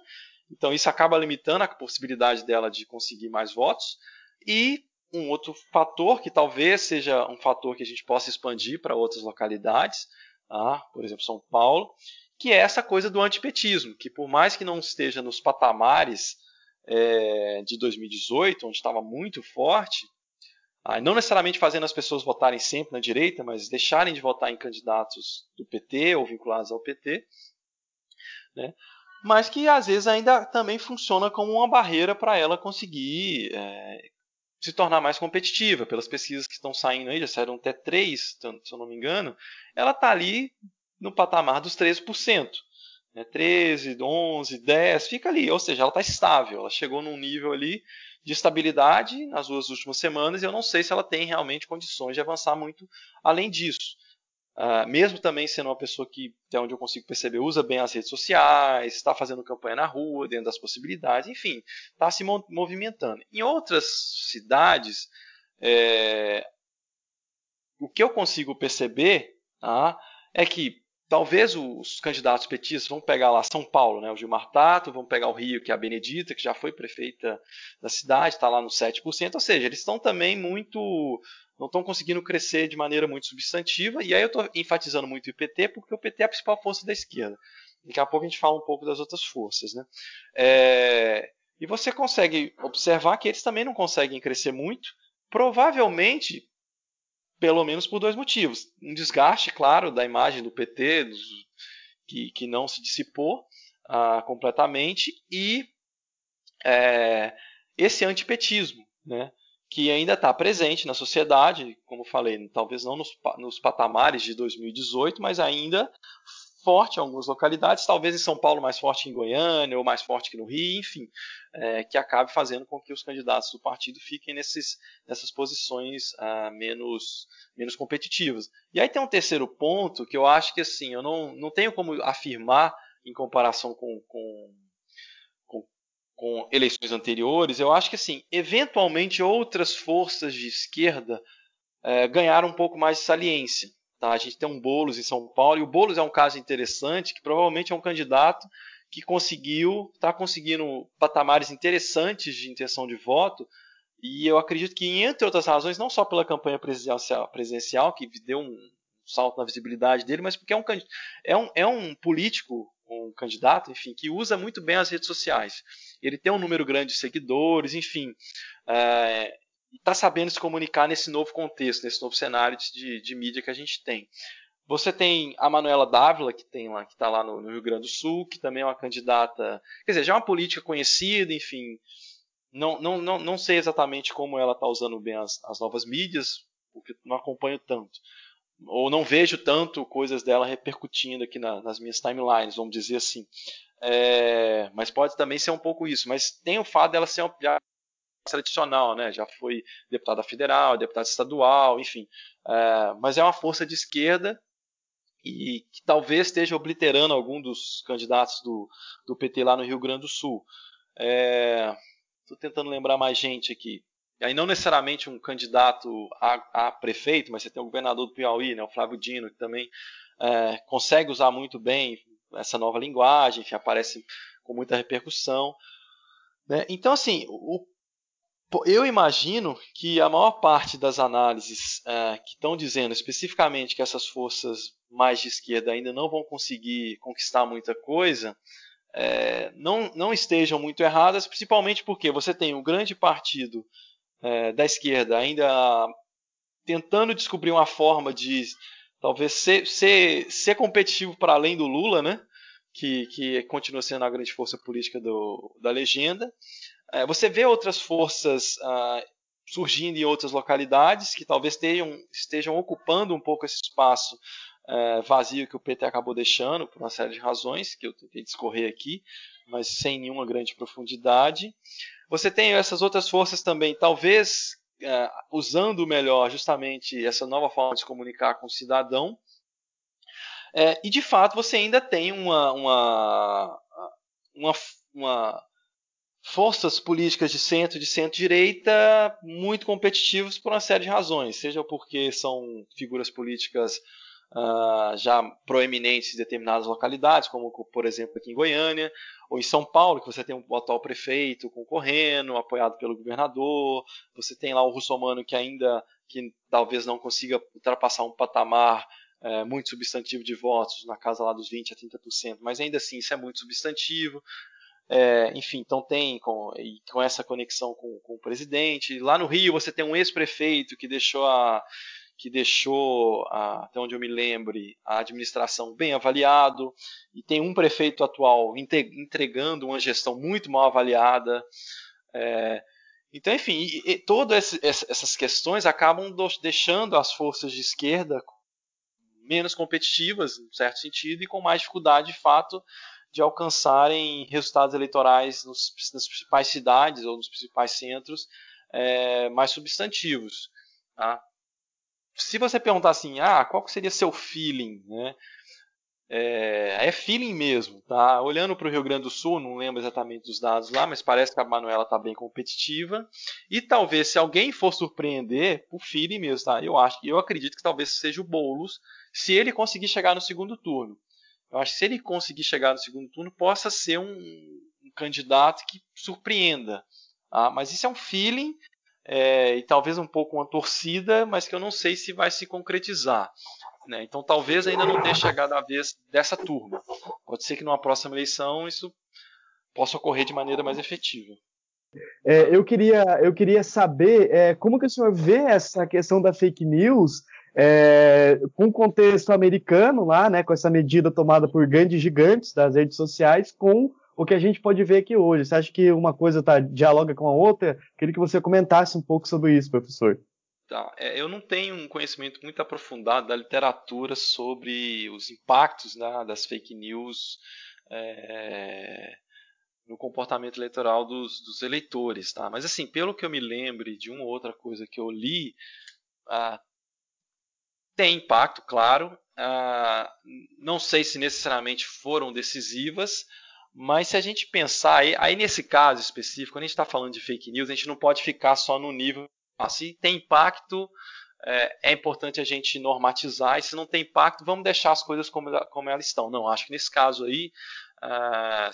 então isso acaba limitando a possibilidade dela de conseguir mais votos. E um outro fator, que talvez seja um fator que a gente possa expandir para outras localidades, ah, por exemplo, São Paulo, que é essa coisa do antipetismo, que por mais que não esteja nos patamares é, de 2018, onde estava muito forte, ah, não necessariamente fazendo as pessoas votarem sempre na direita, mas deixarem de votar em candidatos do PT ou vinculados ao PT, né? Mas que às vezes ainda também funciona como uma barreira para ela conseguir é, se tornar mais competitiva. Pelas pesquisas que estão saindo aí, já saíram até três, se eu não me engano, ela está ali no patamar dos 13%. Né? 13, 11, 10, fica ali, ou seja, ela está estável, ela chegou num nível ali de estabilidade nas duas últimas semanas e eu não sei se ela tem realmente condições de avançar muito além disso. Uh, mesmo também sendo uma pessoa que, até onde eu consigo perceber, usa bem as redes sociais, está fazendo campanha na rua, dentro das possibilidades, enfim, está se movimentando. Em outras cidades, é, o que eu consigo perceber tá, é que Talvez os candidatos petistas vão pegar lá São Paulo, né, o Gilmar Tato, vão pegar o Rio, que é a Benedita, que já foi prefeita da cidade, está lá no 7%, ou seja, eles estão também muito. não estão conseguindo crescer de maneira muito substantiva, e aí eu estou enfatizando muito o IPT, porque o PT é a principal força da esquerda. Daqui a pouco a gente fala um pouco das outras forças. Né? É, E você consegue observar que eles também não conseguem crescer muito, provavelmente, pelo menos por dois motivos. Um desgaste, claro, da imagem do PT, dos, que, que não se dissipou ah, completamente, e é, esse antipetismo, né, que ainda está presente na sociedade, como falei, talvez não nos, nos patamares de 2018, mas ainda forte em algumas localidades, talvez em São Paulo mais forte que em Goiânia, ou mais forte que no Rio, enfim, é, que acabe fazendo com que os candidatos do partido fiquem nesses, nessas posições ah, menos, menos competitivas. E aí tem um terceiro ponto que eu acho que assim, eu não, não tenho como afirmar em comparação com, com com eleições anteriores, eu acho que assim, eventualmente outras forças de esquerda é, ganharam um pouco mais de saliência. Tá? A gente tem um Boulos em São Paulo, e o Boulos é um caso interessante, que provavelmente é um candidato que conseguiu, está conseguindo patamares interessantes de intenção de voto, e eu acredito que, entre outras razões, não só pela campanha presidencial, presidencial que deu um salto na visibilidade dele, mas porque é um, é um, é um político um candidato, enfim, que usa muito bem as redes sociais. Ele tem um número grande de seguidores, enfim, é, está sabendo se comunicar nesse novo contexto, nesse novo cenário de, de, mídia que a gente tem. Você tem a Manuela Dávila, que tem lá, que está lá no, no, Rio Grande do Sul, que também é uma candidata, quer dizer, já é uma política conhecida, enfim. Não, não, não, não sei exatamente como ela está usando bem as, as novas mídias, porque não acompanho tanto ou não vejo tanto coisas dela repercutindo aqui na, nas minhas timelines, vamos dizer assim. É, mas pode também ser um pouco isso. Mas tem o fato dela ser uma tradicional, né? Já foi deputada federal, deputada estadual, enfim. É, mas é uma força de esquerda e que talvez esteja obliterando algum dos candidatos do, do PT lá no Rio Grande do Sul. Estou é, tentando lembrar mais gente aqui. E aí não necessariamente um candidato a, a, prefeito, mas você tem o governador do Piauí, né, o Flávio Dino, que também é, consegue usar muito bem essa nova linguagem, que aparece com muita repercussão. Né? Então, assim, o, eu imagino que a maior parte das análises é, que estão dizendo especificamente que essas forças mais de esquerda ainda não vão conseguir conquistar muita coisa, é, não, não estejam muito erradas, principalmente porque você tem um grande partido é, da esquerda ainda tentando descobrir uma forma de talvez ser, ser, ser competitivo para além do Lula, né? Que, que continua sendo a grande força política do, da legenda. É, você vê outras forças ah, surgindo em outras localidades que talvez estejam, estejam ocupando um pouco esse espaço é, vazio que o PT acabou deixando por uma série de razões que eu tentei discorrer aqui, mas sem nenhuma grande profundidade. Você tem essas outras forças também, talvez é, usando melhor justamente essa nova forma de se comunicar com o cidadão. É, e de fato você ainda tem uma, uma, uma, uma forças políticas de centro de centro-direita muito competitivos por uma série de razões, seja porque são figuras políticas uh, já proeminentes em determinadas localidades, como por exemplo aqui em Goiânia, ou em São Paulo, que você tem um atual prefeito concorrendo, apoiado pelo governador, você tem lá o russomano que ainda que talvez não consiga ultrapassar um patamar é, muito substantivo de votos, na casa lá dos 20 a 30%, mas ainda assim isso é muito substantivo. É, enfim, então tem com, com essa conexão com, com, o presidente. Lá no Rio você tem um ex-prefeito que deixou a, que deixou, até onde eu me lembre, a administração bem avaliado, e tem um prefeito atual entregando uma gestão muito mal avaliada. É, então, enfim, e, e todas essas questões acabam deixando as forças de esquerda menos competitivas, em certo sentido, e com mais dificuldade, de fato, de alcançarem resultados eleitorais nos, nas principais cidades ou nos principais centros é, mais substantivos. Tá? se você perguntar assim, ah, qual seria seu feeling, né? É, é feeling mesmo, tá? Olhando para o Rio Grande do Sul, não lembro exatamente dos dados lá, mas parece que a Manuela está bem competitiva. E talvez se alguém for surpreender, o feeling mesmo, tá? Eu acho, eu acredito que talvez seja o Boulos, se ele conseguir chegar no segundo turno. Eu acho que se ele conseguir chegar no segundo turno, possa ser um, um candidato que surpreenda. Tá? Mas isso é um feeling é, e talvez um pouco uma torcida, mas que eu não sei se vai se concretizar. Né? Então talvez ainda não tenha chegado a vez dessa turma. Pode ser que numa próxima eleição isso possa ocorrer de maneira mais efetiva. É, eu, queria, eu queria saber é, como que o senhor vê essa questão da fake news é, com o contexto americano lá, né, com essa medida tomada por grandes gigantes das redes sociais, com o que a gente pode ver aqui hoje. Você acha que uma coisa tá, dialoga com a outra? Queria que você comentasse um pouco sobre isso, professor. Tá. É, eu não tenho um conhecimento muito aprofundado da literatura sobre os impactos né, das fake news é, no comportamento eleitoral dos, dos, eleitores. Tá? Mas, assim, pelo que eu me lembre de uma outra coisa que eu li, ah, tem impacto, claro. Ah, não sei se necessariamente foram decisivas, mas se a gente pensar, aí, aí nesse caso específico, quando a gente está falando de fake news, a gente não pode ficar só no nível. Ah, se tem impacto, é, é, importante a gente normatizar, e se não tem impacto, vamos deixar as coisas como, como elas estão. Não, acho que nesse caso aí, uh,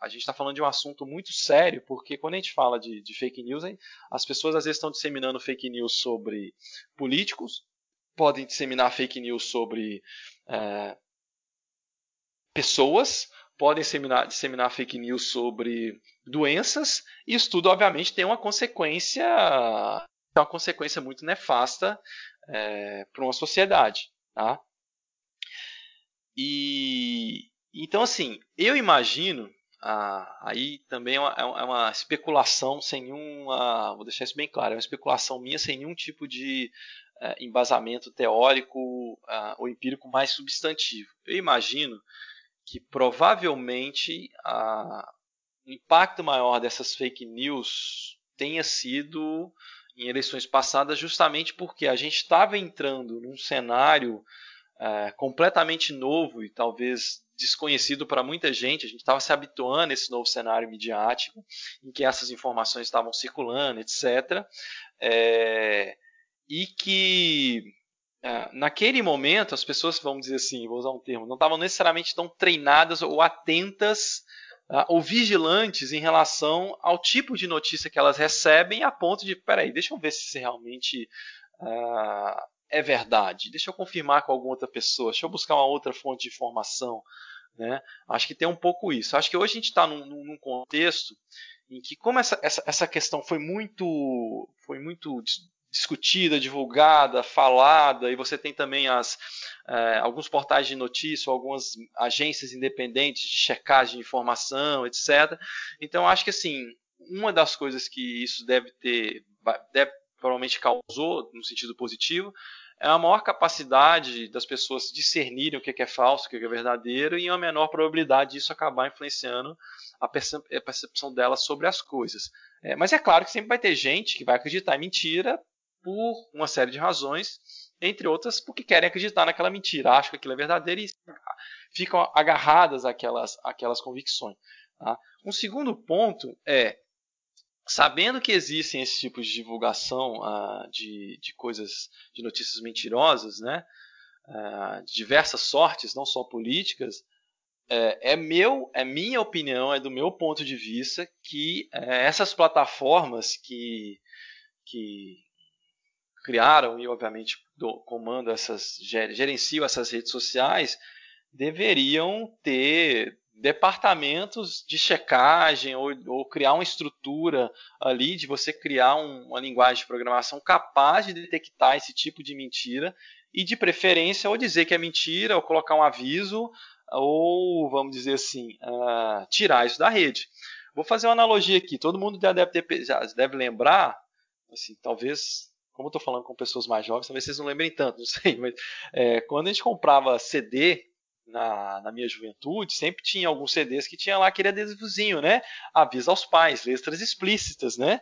a gente está falando de um assunto muito sério, porque quando a gente fala de, de fake news, hein, as pessoas às vezes estão disseminando fake news sobre políticos, podem disseminar fake news sobre uh, pessoas, podem disseminar, disseminar fake news sobre doenças, e isso tudo, obviamente, tem uma consequência, uma consequência muito nefasta é, para uma sociedade. Tá? E então, assim, eu imagino. Ah, aí também é uma, é uma, especulação sem nenhuma. Vou deixar isso bem claro, é uma especulação minha sem nenhum tipo de é, embasamento teórico ah, ou empírico mais substantivo. Eu imagino que provavelmente a, o impacto maior dessas fake news tenha sido em eleições passadas, justamente porque a gente estava entrando num cenário é, completamente novo e talvez desconhecido para muita gente. A gente estava se habituando a esse novo cenário midiático, em que essas informações estavam circulando, etc. É, e que é, naquele momento, as pessoas, vamos dizer assim, vou usar um termo, não estavam necessariamente tão treinadas ou atentas uh, ou vigilantes em relação ao tipo de notícia que elas recebem, a ponto de, peraí, deixa eu ver se realmente uh, é verdade, deixa eu confirmar com alguma outra pessoa, deixa eu buscar uma outra fonte de informação. Né? Acho que tem um pouco isso. Acho que hoje a gente está num, num, contexto em que, como essa, essa, essa questão foi muito, foi muito discutida, divulgada, falada, e você tem também as, é, alguns portais de notícia, algumas agências independentes de checagem de informação, etc. Então, acho que assim, uma das coisas que isso deve ter, deve, provavelmente causou, no sentido positivo, é a maior capacidade das pessoas discernirem o que é falso, o que é verdadeiro, e uma menor probabilidade disso acabar influenciando a percepção delas sobre as coisas. É, mas é claro que sempre vai ter gente que vai acreditar em mentira por uma série de razões, entre outras porque querem acreditar naquela mentira, acham que aquilo é verdadeiro e ficam agarradas àquelas, àquelas convicções. Tá? Um segundo ponto é, sabendo que existem esses tipos de divulgação uh, de, de coisas, de notícias mentirosas, né, uh, de diversas sortes, não só políticas, é, é, meu, é minha opinião, é do meu ponto de vista que é, essas plataformas que, que criaram e obviamente do, comando essas gerenciam essas redes sociais deveriam ter departamentos de checagem ou, ou, criar uma estrutura ali de você criar um, uma linguagem de programação capaz de detectar esse tipo de mentira e de preferência ou dizer que é mentira ou colocar um aviso ou vamos dizer assim uh, tirar isso da rede. Vou fazer uma analogia aqui. Todo mundo já deve, ter, já deve lembrar, assim, talvez como eu estou falando com pessoas mais jovens, talvez vocês não lembrem tanto, não sei, mas é, quando a gente comprava CD na, na, minha juventude, sempre tinha alguns CDs que tinha lá aquele adesivozinho, né? Avisa aos pais, letras explícitas, né?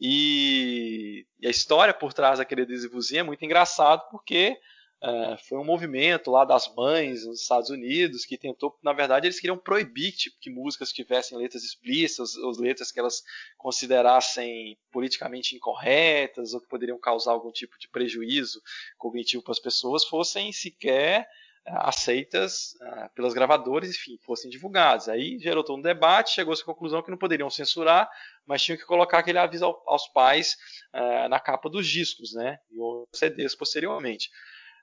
E, e a história por trás daquele adesivozinho é muito engraçado porque é, foi um movimento lá das mães nos Estados Unidos que tentou, na verdade, eles queriam proibir tipo, que músicas tivessem letras explícitas, ou letras que elas considerassem politicamente incorretas ou que poderiam causar algum tipo de prejuízo cognitivo para as pessoas fossem sequer é, aceitas uh, pelas gravadoras, enfim, fossem divulgadas. Aí gerou todo um debate, chegou-se à conclusão que não poderiam censurar, mas tinham que colocar aquele aviso ao, aos pais uh, na capa dos discos, né, e os CDs posteriormente.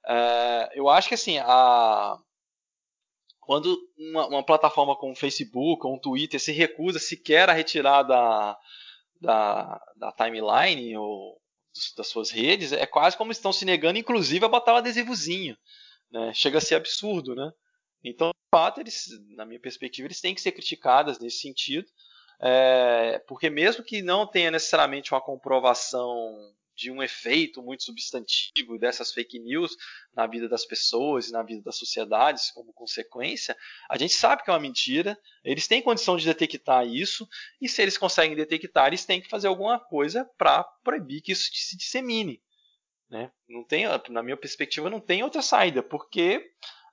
É, eu acho que assim, a, quando uma, uma, plataforma como o Facebook ou um Twitter se recusa sequer a retirar da, da, da timeline ou das suas redes, é quase como estão se negando, inclusive, a botar um adesivozinho. Né? Chega a ser absurdo, né? Então, de fato, eles, na minha perspectiva, eles têm que ser criticadas nesse sentido, é, porque mesmo que não tenha necessariamente uma comprovação de um efeito muito substantivo dessas fake news na vida das pessoas e na vida das sociedades como consequência, a gente sabe que é uma mentira, eles têm condição de detectar isso, e se eles conseguem detectar, eles têm que fazer alguma coisa para proibir que isso se dissemine. Né? Não tem, na minha perspectiva, não tem outra saída, porque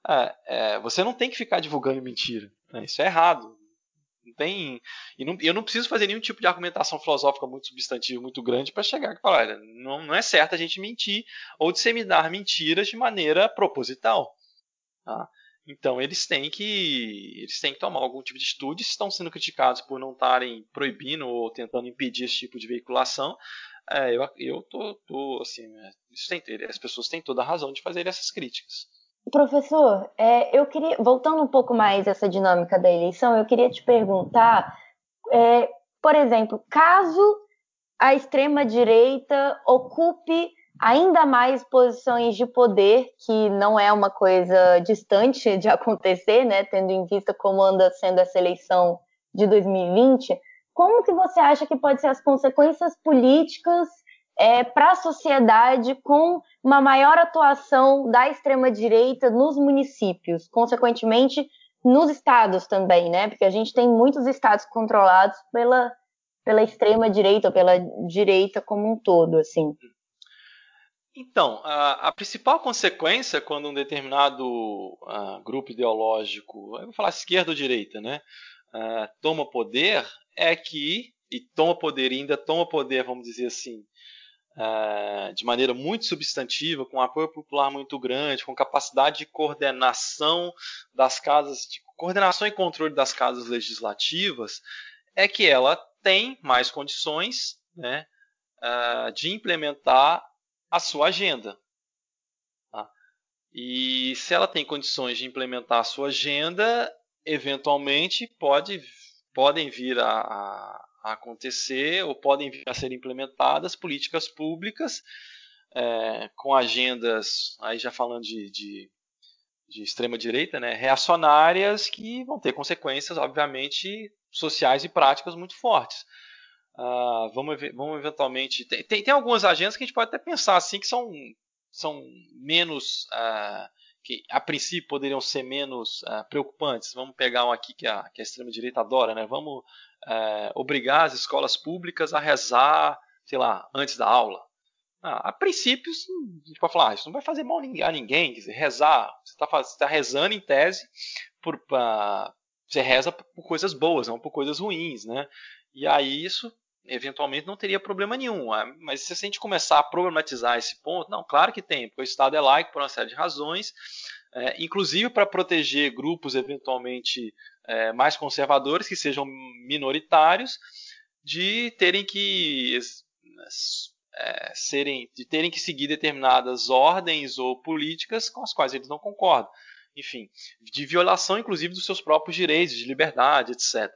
é, é, você não tem que ficar divulgando mentira. Né? Isso é errado. Não tem. E não, eu não preciso fazer nenhum tipo de argumentação filosófica muito substantiva, muito grande, para chegar e falar: olha, não, não é certo a gente mentir ou disseminar mentiras de maneira proposital. Tá? Então eles têm que eles têm que tomar algum tipo de atitude. Estão sendo criticados por não estarem proibindo ou tentando impedir esse tipo de veiculação. É, eu, eu tô, tô assim, é, tem, as pessoas têm toda a razão de fazer essas críticas. Professor, é, eu queria, voltando um pouco mais essa dinâmica da eleição, eu queria te perguntar, é, por exemplo, caso a extrema-direita ocupe ainda mais posições de poder, que não é uma coisa distante de acontecer, né, tendo em vista como anda sendo essa eleição de 2020, como que você acha que pode ser as consequências políticas é, para a sociedade com uma maior atuação da extrema-direita nos municípios, consequentemente nos estados também, né? Porque a gente tem muitos estados controlados pela, pela extrema-direita, ou pela direita como um todo, assim. Então, a, a principal consequência quando um determinado uh, grupo ideológico, eu vou falar esquerda ou direita, né, uh, toma poder, é que, e toma poder, e ainda toma poder, vamos dizer assim, é, de maneira muito substantiva, com apoio popular muito grande, com capacidade de coordenação das casas, de coordenação e controle das casas legislativas, é que ela tem mais condições né, uh, de implementar a sua agenda. Tá? E se ela tem condições de implementar a sua agenda, eventualmente pode, podem vir a, a a acontecer ou podem vir a ser implementadas políticas públicas é, com agendas, aí já falando de, de, de extrema direita, né, reacionárias que vão ter consequências, obviamente, sociais e práticas muito fortes. Uh, vamos, vamos eventualmente. Tem, tem, tem, algumas agendas que a gente pode até pensar assim que são, são menos. Uh, que a princípio poderiam ser menos uh, preocupantes. Vamos pegar um aqui que a, que a extrema-direita adora, né? Vamos é, obrigar as escolas públicas a rezar, sei lá, antes da aula. Ah, a princípio, a gente pode falar, ah, isso não vai fazer mal a ninguém, quer dizer, rezar, você está tá rezando em tese, por, uh, você reza por coisas boas, não por coisas ruins, né? E aí isso, eventualmente, não teria problema nenhum. Ah, mas se a gente começar a problematizar esse ponto, não, claro que tem, porque o Estado é laico por uma série de razões, é, inclusive para proteger grupos eventualmente é, mais conservadores, que sejam minoritários, de terem que é, serem, de terem que seguir determinadas ordens ou políticas com as quais eles não concordam. Enfim, de violação, inclusive, dos seus próprios direitos, de liberdade, etc.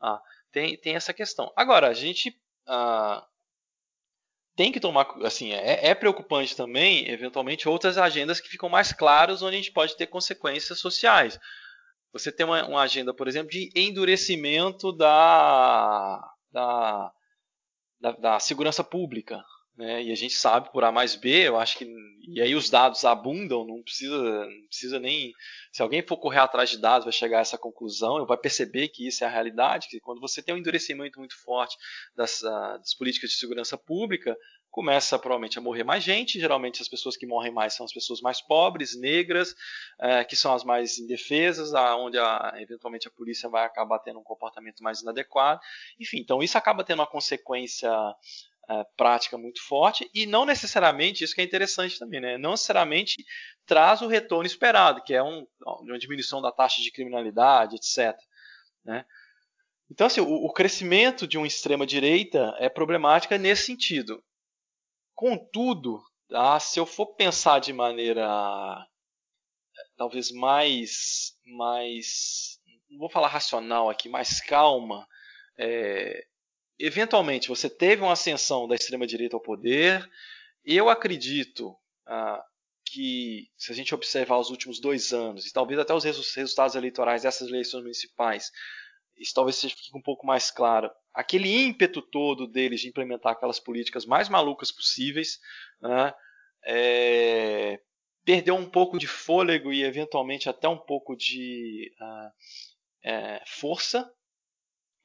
Ah, tem, tem essa questão. Agora, a gente ah, tem que tomar, assim, é, é, preocupante também, eventualmente, outras agendas que ficam mais claras, onde a gente pode ter consequências sociais. Você tem uma, uma agenda, por exemplo, de endurecimento da, da, da, da segurança pública. Né? E a gente sabe por A mais B, eu acho que. E aí os dados abundam, não precisa, não precisa nem. Se alguém for correr atrás de dados, vai chegar a essa conclusão, vai perceber que isso é a realidade, que quando você tem um endurecimento muito forte das, uh, das políticas de segurança pública, começa provavelmente a morrer mais gente. Geralmente as pessoas que morrem mais são as pessoas mais pobres, negras, é, que são as mais indefesas, onde a, eventualmente a polícia vai acabar tendo um comportamento mais inadequado. Enfim, então isso acaba tendo uma consequência prática muito forte e não necessariamente, isso que é interessante também, né? não necessariamente traz o retorno esperado, que é um, uma diminuição da taxa de criminalidade, etc. Né? Então, assim, o, o crescimento de uma extrema-direita é problemática nesse sentido. Contudo, ah, se eu for pensar de maneira talvez mais, mais, não vou falar racional aqui, mais calma, é, eventualmente você teve uma ascensão da extrema-direita ao poder. Eu acredito ah, que, se a gente observar os últimos dois anos, e talvez até os resultados eleitorais dessas eleições municipais, isso talvez fique um pouco mais claro. Aquele ímpeto todo deles de implementar aquelas políticas mais malucas possíveis, né, é, perdeu um pouco de fôlego e eventualmente até um pouco de uh, é, força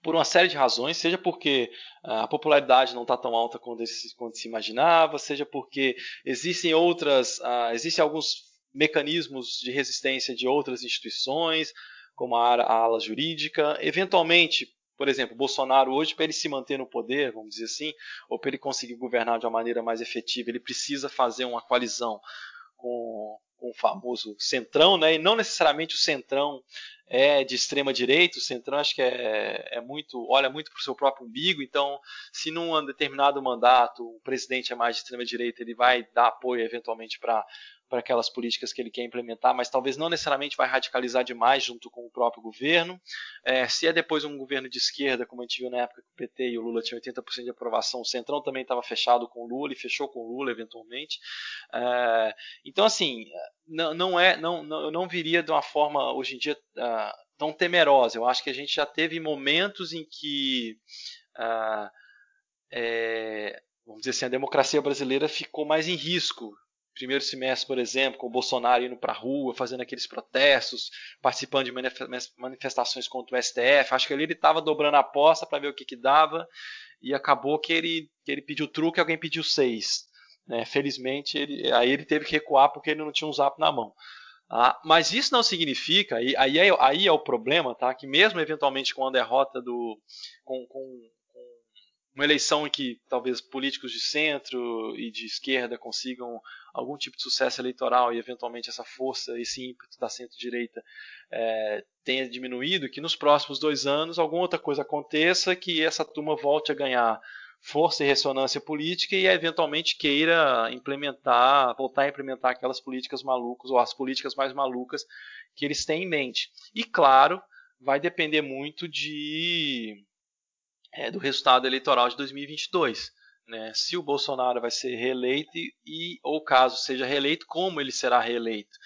por uma série de razões, seja porque a popularidade não está tão alta quanto, quanto, se imaginava, seja porque existem outras, uh, existem alguns mecanismos de resistência de outras instituições, como a, a ala jurídica, eventualmente por exemplo, Bolsonaro hoje, para ele se manter no poder, vamos dizer assim, ou para ele conseguir governar de uma maneira mais efetiva, ele precisa fazer uma coalizão com, com o famoso centrão, né? E não necessariamente o centrão é de extrema direita, o centrão acho que é, é muito, olha muito para o seu próprio umbigo, então se num determinado mandato o presidente é mais de extrema direita, ele vai dar apoio eventualmente para para aquelas políticas que ele quer implementar, mas talvez não necessariamente vai radicalizar demais junto com o próprio governo. É, se é depois um governo de esquerda, como a gente viu na época que o PT e o Lula tinham 80% de aprovação, o Centrão também estava fechado com o Lula e fechou com o Lula eventualmente. É, então, assim, não, não é, não, não, eu não viria de uma forma hoje em dia uh, tão temerosa. Eu acho que a gente já teve momentos em que uh, é, vamos dizer assim, a democracia brasileira ficou mais em risco primeiro semestre, por exemplo, com o Bolsonaro indo para a rua, fazendo aqueles protestos, participando de manifestações contra o STF. Acho que ali ele estava dobrando a aposta para ver o que, que dava e acabou que ele, que ele pediu truque e alguém pediu seis. Né? Felizmente, ele, aí ele teve que recuar porque ele não tinha um zap na mão. Ah, mas isso não significa, aí, aí, é, aí é o problema, tá? que mesmo eventualmente com a derrota do. com, com uma eleição em que talvez políticos de centro e de esquerda consigam algum tipo de sucesso eleitoral e eventualmente essa força, esse ímpeto da centro-direita é, tenha diminuído, que nos próximos dois anos alguma outra coisa aconteça, que essa turma volte a ganhar força e ressonância política e eventualmente queira implementar, voltar a implementar aquelas políticas malucas ou as políticas mais malucas que eles têm em mente. E claro, vai depender muito de é, do resultado eleitoral de 2022. Né? Se o Bolsonaro vai ser reeleito e, ou caso seja reeleito, como ele será reeleito.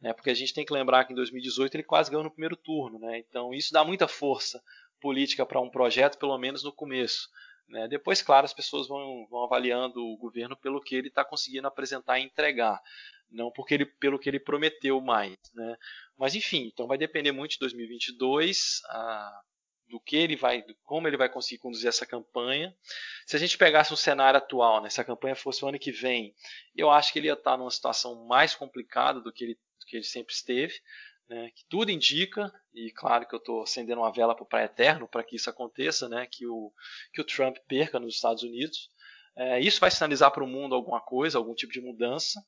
Né? Porque a gente tem que lembrar que em 2018 ele quase ganhou no primeiro turno. Né? Então isso dá muita força política para um projeto, pelo menos no começo. Né? Depois, claro, as pessoas vão, vão avaliando o governo pelo que ele está conseguindo apresentar e entregar, não porque ele, pelo que ele prometeu mais. Né? Mas enfim, então vai depender muito de 2022. A, do que ele vai, como ele vai conseguir conduzir essa campanha. Se a gente pegasse um cenário atual, né, se a campanha fosse o ano que vem, eu acho que ele ia estar numa situação mais complicada do que ele, do que ele sempre esteve. Né, que tudo indica, e claro que eu estou acendendo uma vela para o Pai Eterno para que isso aconteça, né, que, o, que o Trump perca nos Estados Unidos. É, isso vai sinalizar para o mundo alguma coisa, algum tipo de mudança,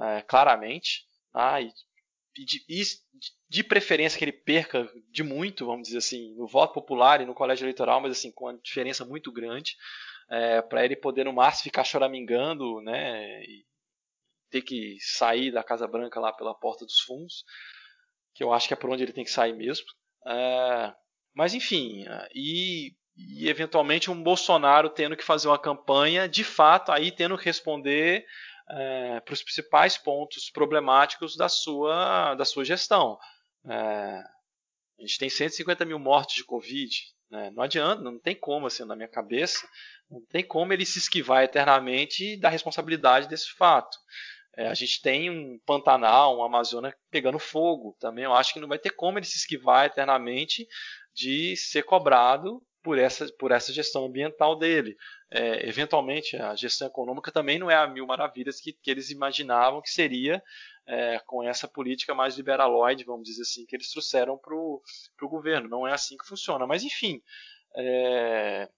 é, claramente. Ah, e de, de, preferência que ele perca de muito, vamos dizer assim, no voto popular e no colégio eleitoral, mas assim, com uma diferença muito grande, é, para ele poder no máximo ficar choramingando, né, e ter que sair da Casa Branca lá pela porta dos fundos, que eu acho que é por onde ele tem que sair mesmo. É, mas enfim, e, e eventualmente um Bolsonaro tendo que fazer uma campanha, de fato, aí tendo que responder é, para os principais pontos problemáticos da sua, da sua gestão. É, a gente tem 150 mil mortes de Covid. Né? Não adianta, não tem como, assim, na minha cabeça, não tem como ele se esquivar eternamente da responsabilidade desse fato. É, a gente tem um Pantanal, um Amazônia pegando fogo também. Eu acho que não vai ter como ele se esquivar eternamente de ser cobrado por essa, por essa gestão ambiental dele. É, eventualmente, a gestão econômica também não é a mil maravilhas que, que eles imaginavam que seria é, com essa política mais liberaloide, vamos dizer assim, que eles trouxeram para o governo. Não é assim que funciona. Mas, enfim, é,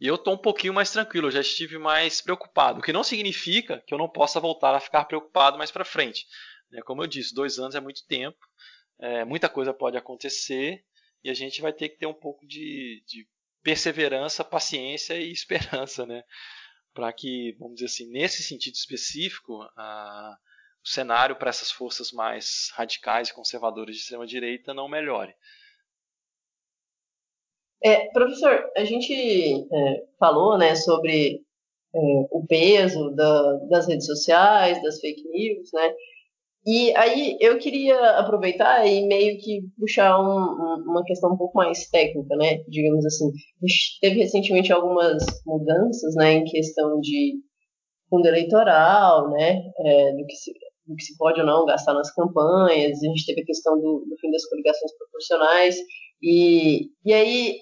eu estou um pouquinho mais tranquilo, eu já estive mais preocupado, o que não significa que eu não possa voltar a ficar preocupado mais para frente. Né? Como eu disse, dois anos é muito tempo, é, muita coisa pode acontecer e a gente vai ter que ter um pouco de, de perseverança, paciência e esperança, né? Para que, vamos dizer assim, nesse sentido específico, a, o cenário para essas forças mais radicais e conservadoras de extrema direita não melhore. É, professor, a gente é, falou né, sobre é, o peso da, das redes sociais, das fake news, né? E aí eu queria aproveitar e meio que puxar um, um, uma questão um pouco mais técnica, né? Digamos assim, teve recentemente algumas mudanças, né, em questão de fundo eleitoral, né, é, do, que se, do que se pode ou não gastar nas campanhas. A gente teve a questão do, do fim das coligações proporcionais e, e aí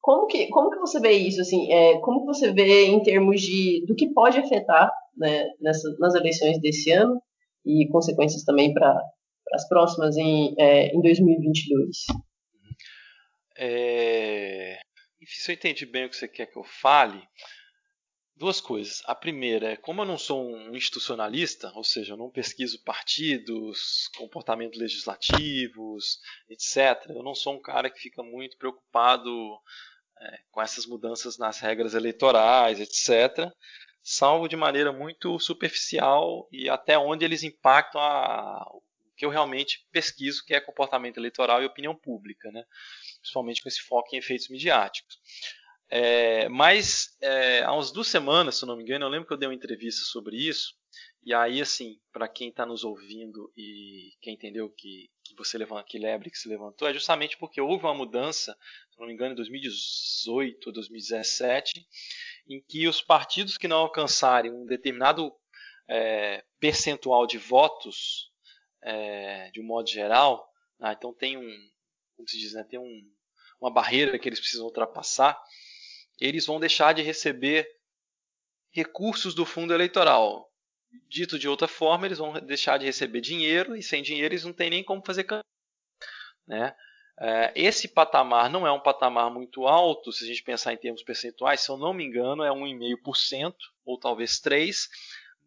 como que, como que você vê isso? Assim, é, como que você vê em termos de do que pode afetar né, nessa, nas eleições desse ano e consequências também para as próximas em, é, em 2022. É... Enfim, se eu entendi bem o que você quer que eu fale, duas coisas. A primeira é, como eu não sou um institucionalista, ou seja, eu não pesquiso partidos, comportamentos legislativos, etc., eu não sou um cara que fica muito preocupado é, com essas mudanças nas regras eleitorais, etc salvo de maneira muito superficial e até onde eles impactam a, o que eu realmente pesquiso, que é comportamento eleitoral e opinião pública, né? principalmente com esse foco em efeitos midiáticos. É, mas é, há umas duas semanas, se não me engano, eu lembro que eu dei uma entrevista sobre isso. E aí, assim, para quem está nos ouvindo e quem entendeu que, que você levanta, que lebre que se levantou, é justamente porque houve uma mudança, se não me engano, em 2018 ou 2017, em que os partidos que não alcançarem um determinado é, percentual de votos, é, de um modo geral, né, então tem um, como se diz, né, tem um, uma barreira que eles precisam ultrapassar, eles vão deixar de receber recursos do fundo eleitoral. Dito de outra forma, eles vão deixar de receber dinheiro e sem dinheiro eles não têm nem como fazer campanha. Né? É, esse patamar não é um patamar muito alto, se a gente pensar em termos percentuais, se eu não me engano, é 1,5% ou talvez 3%,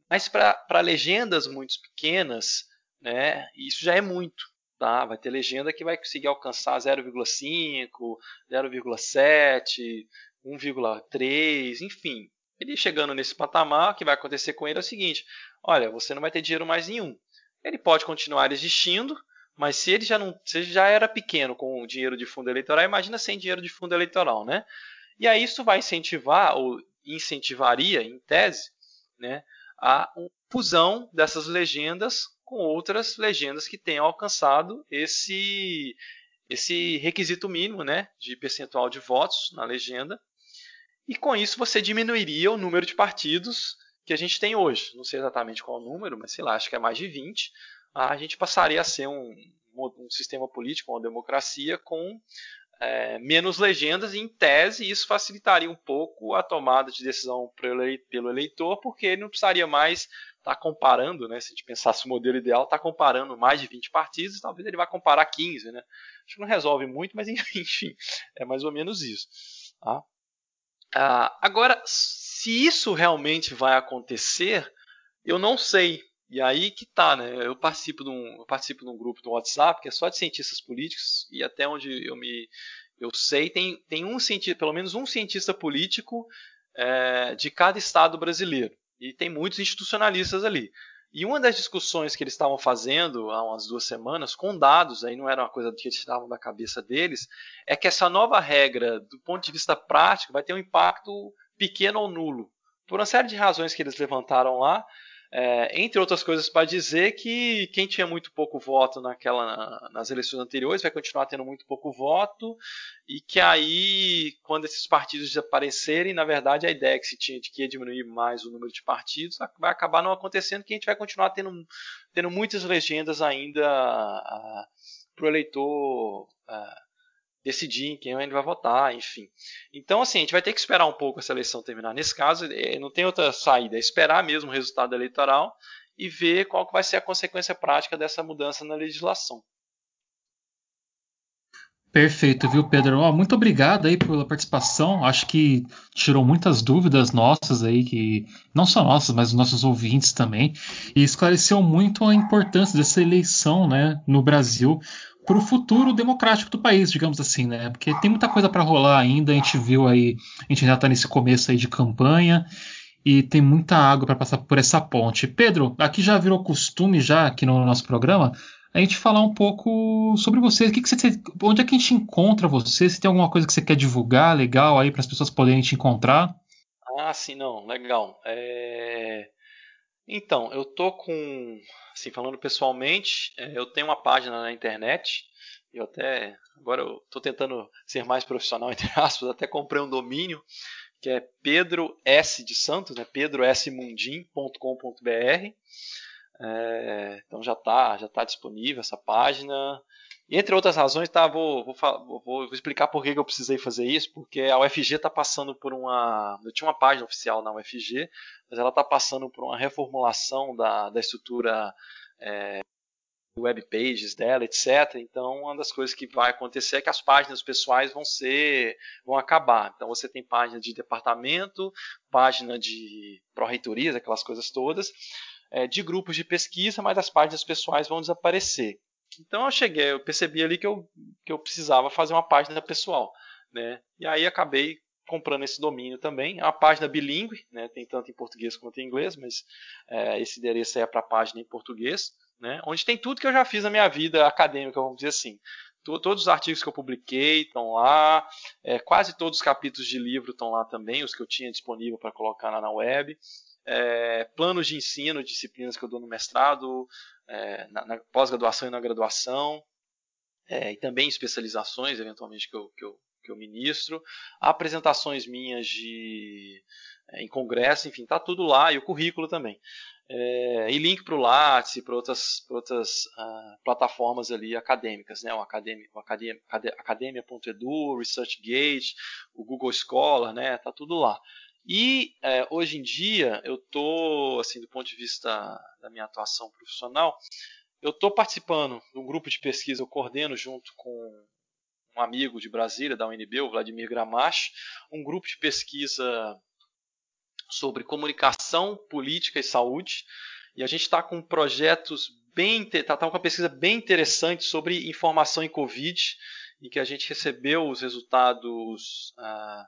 mas para legendas muito pequenas, né, isso já é muito. Tá? Vai ter legenda que vai conseguir alcançar 0,5%, 0,7%, 1,3%, enfim. Ele chegando nesse patamar, o que vai acontecer com ele é o seguinte: olha, você não vai ter dinheiro mais nenhum. Ele pode continuar existindo, mas se ele já não, se ele já era pequeno com o dinheiro de fundo eleitoral, imagina sem dinheiro de fundo eleitoral, né? E aí isso vai incentivar ou incentivaria, em tese, né, a fusão dessas legendas com outras legendas que tenham alcançado esse esse requisito mínimo, né, de percentual de votos na legenda. E com isso você diminuiria o número de partidos que a gente tem hoje. Não sei exatamente qual o número, mas sei lá, acho que é mais de 20 a gente passaria a ser um, um sistema político, uma democracia com é, menos legendas, e em tese isso facilitaria um pouco a tomada de decisão pelo eleitor, porque ele não precisaria mais estar tá comparando, né, se a gente pensasse o modelo ideal, estar tá comparando mais de 20 partidos, talvez ele vá comparar 15. Né? Acho que não resolve muito, mas enfim, é mais ou menos isso. Tá? Ah, agora, se isso realmente vai acontecer, eu não sei, e aí que tá, né? Eu participo de um, eu participo de um grupo do WhatsApp que é só de cientistas políticos e até onde eu me eu sei tem, tem um cientista, pelo menos um cientista político é, de cada estado brasileiro e tem muitos institucionalistas ali. E uma das discussões que eles estavam fazendo há umas duas semanas, com dados, aí não era uma coisa que eles estavam da cabeça deles, é que essa nova regra, do ponto de vista prático, vai ter um impacto pequeno ou nulo. Por uma série de razões que eles levantaram lá, é, entre outras coisas, para dizer que quem tinha muito pouco voto naquela, nas eleições anteriores vai continuar tendo muito pouco voto e que aí, quando esses partidos desaparecerem, na verdade a ideia que se tinha de que ia diminuir mais o número de partidos vai acabar não acontecendo, que a gente vai continuar tendo, tendo muitas legendas ainda para o eleitor decidir em quem ainda vai votar, enfim. Então, assim, a gente vai ter que esperar um pouco essa eleição terminar. Nesse caso, é, não tem outra saída, é esperar mesmo o resultado eleitoral e ver qual vai ser a consequência prática dessa mudança na legislação. Perfeito, viu, Pedro? Oh, muito obrigado aí pela participação. Acho que tirou muitas dúvidas nossas aí, que não só nossas, mas dos nossos ouvintes também, e esclareceu muito a importância dessa eleição, né, no Brasil para o futuro democrático do país, digamos assim, né? Porque tem muita coisa para rolar ainda. A gente viu aí, a gente já está nesse começo aí de campanha e tem muita água para passar por essa ponte. Pedro, aqui já virou costume já aqui no nosso programa a gente falar um pouco sobre você. O que, que você onde é que a gente encontra você? Se tem alguma coisa que você quer divulgar legal aí para as pessoas poderem te encontrar? Ah, sim, não, legal. É... Então, eu tô com, assim, falando pessoalmente, é, eu tenho uma página na internet. Eu até agora eu estou tentando ser mais profissional entre aspas, até comprei um domínio que é Pedro S de Santos, né? pedrosmundim.com.br. É, então já está já tá disponível essa página. Entre outras razões, tá, vou, vou, vou, explicar por que eu precisei fazer isso, porque a UFG está passando por uma. Eu tinha uma página oficial na UFG, mas ela está passando por uma reformulação da, da estrutura é, web pages dela, etc. Então, uma das coisas que vai acontecer é que as páginas pessoais vão ser, vão acabar. Então, você tem página de departamento, página de pró-reitorias, aquelas coisas todas é, de grupos de pesquisa, mas as páginas pessoais vão desaparecer. Então eu cheguei, eu percebi ali que eu, que eu precisava fazer uma página pessoal. Né? E aí acabei comprando esse domínio também. É uma página bilíngue, né? tem tanto em português quanto em inglês, mas é, esse endereço é para a página em português, né? onde tem tudo que eu já fiz na minha vida acadêmica, vamos dizer assim. Todos os artigos que eu publiquei estão lá, é, quase todos os capítulos de livro estão lá também, os que eu tinha disponível para colocar lá na web é, planos de ensino, disciplinas que eu dou no mestrado, é, na, na pós-graduação e na graduação, é, e também especializações, eventualmente, que eu, que eu, que eu ministro, apresentações minhas de, é, em congresso, enfim, está tudo lá, e o currículo também. É, e link para o Lattes e para outras, outras uh, plataformas ali acadêmicas, né? o academia.edu, ResearchGate, o Google Scholar, né? Tá tudo lá. E é, hoje em dia eu tô, assim, do ponto de vista da minha atuação profissional, eu estou participando de um grupo de pesquisa, eu coordeno junto com um amigo de Brasília, da UNB, o Vladimir Gramache, um grupo de pesquisa sobre comunicação, política e saúde. E a gente está com projetos bem, está tá com uma pesquisa bem interessante sobre informação em Covid, em que a gente recebeu os resultados ah,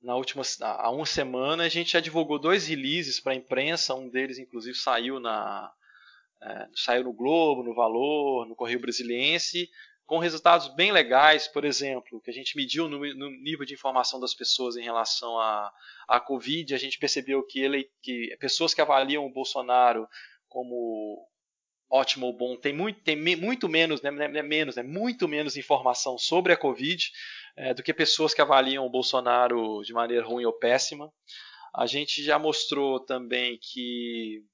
na última há uma semana a gente já divulgou dois releases para a imprensa, um deles inclusive saiu na é, saiu no Globo, no Valor, no Correio Brasiliense, com resultados bem legais, por exemplo, que a gente mediu no, no nível de informação das pessoas em relação à, à Covid, a gente percebeu que, ele, que pessoas que avaliam o Bolsonaro como ótimo ou bom tem muito, tem muito menos, né, né, menos, né, muito menos informação sobre a Covid é, do que pessoas que avaliam o Bolsonaro de maneira ruim ou péssima. A gente já mostrou também que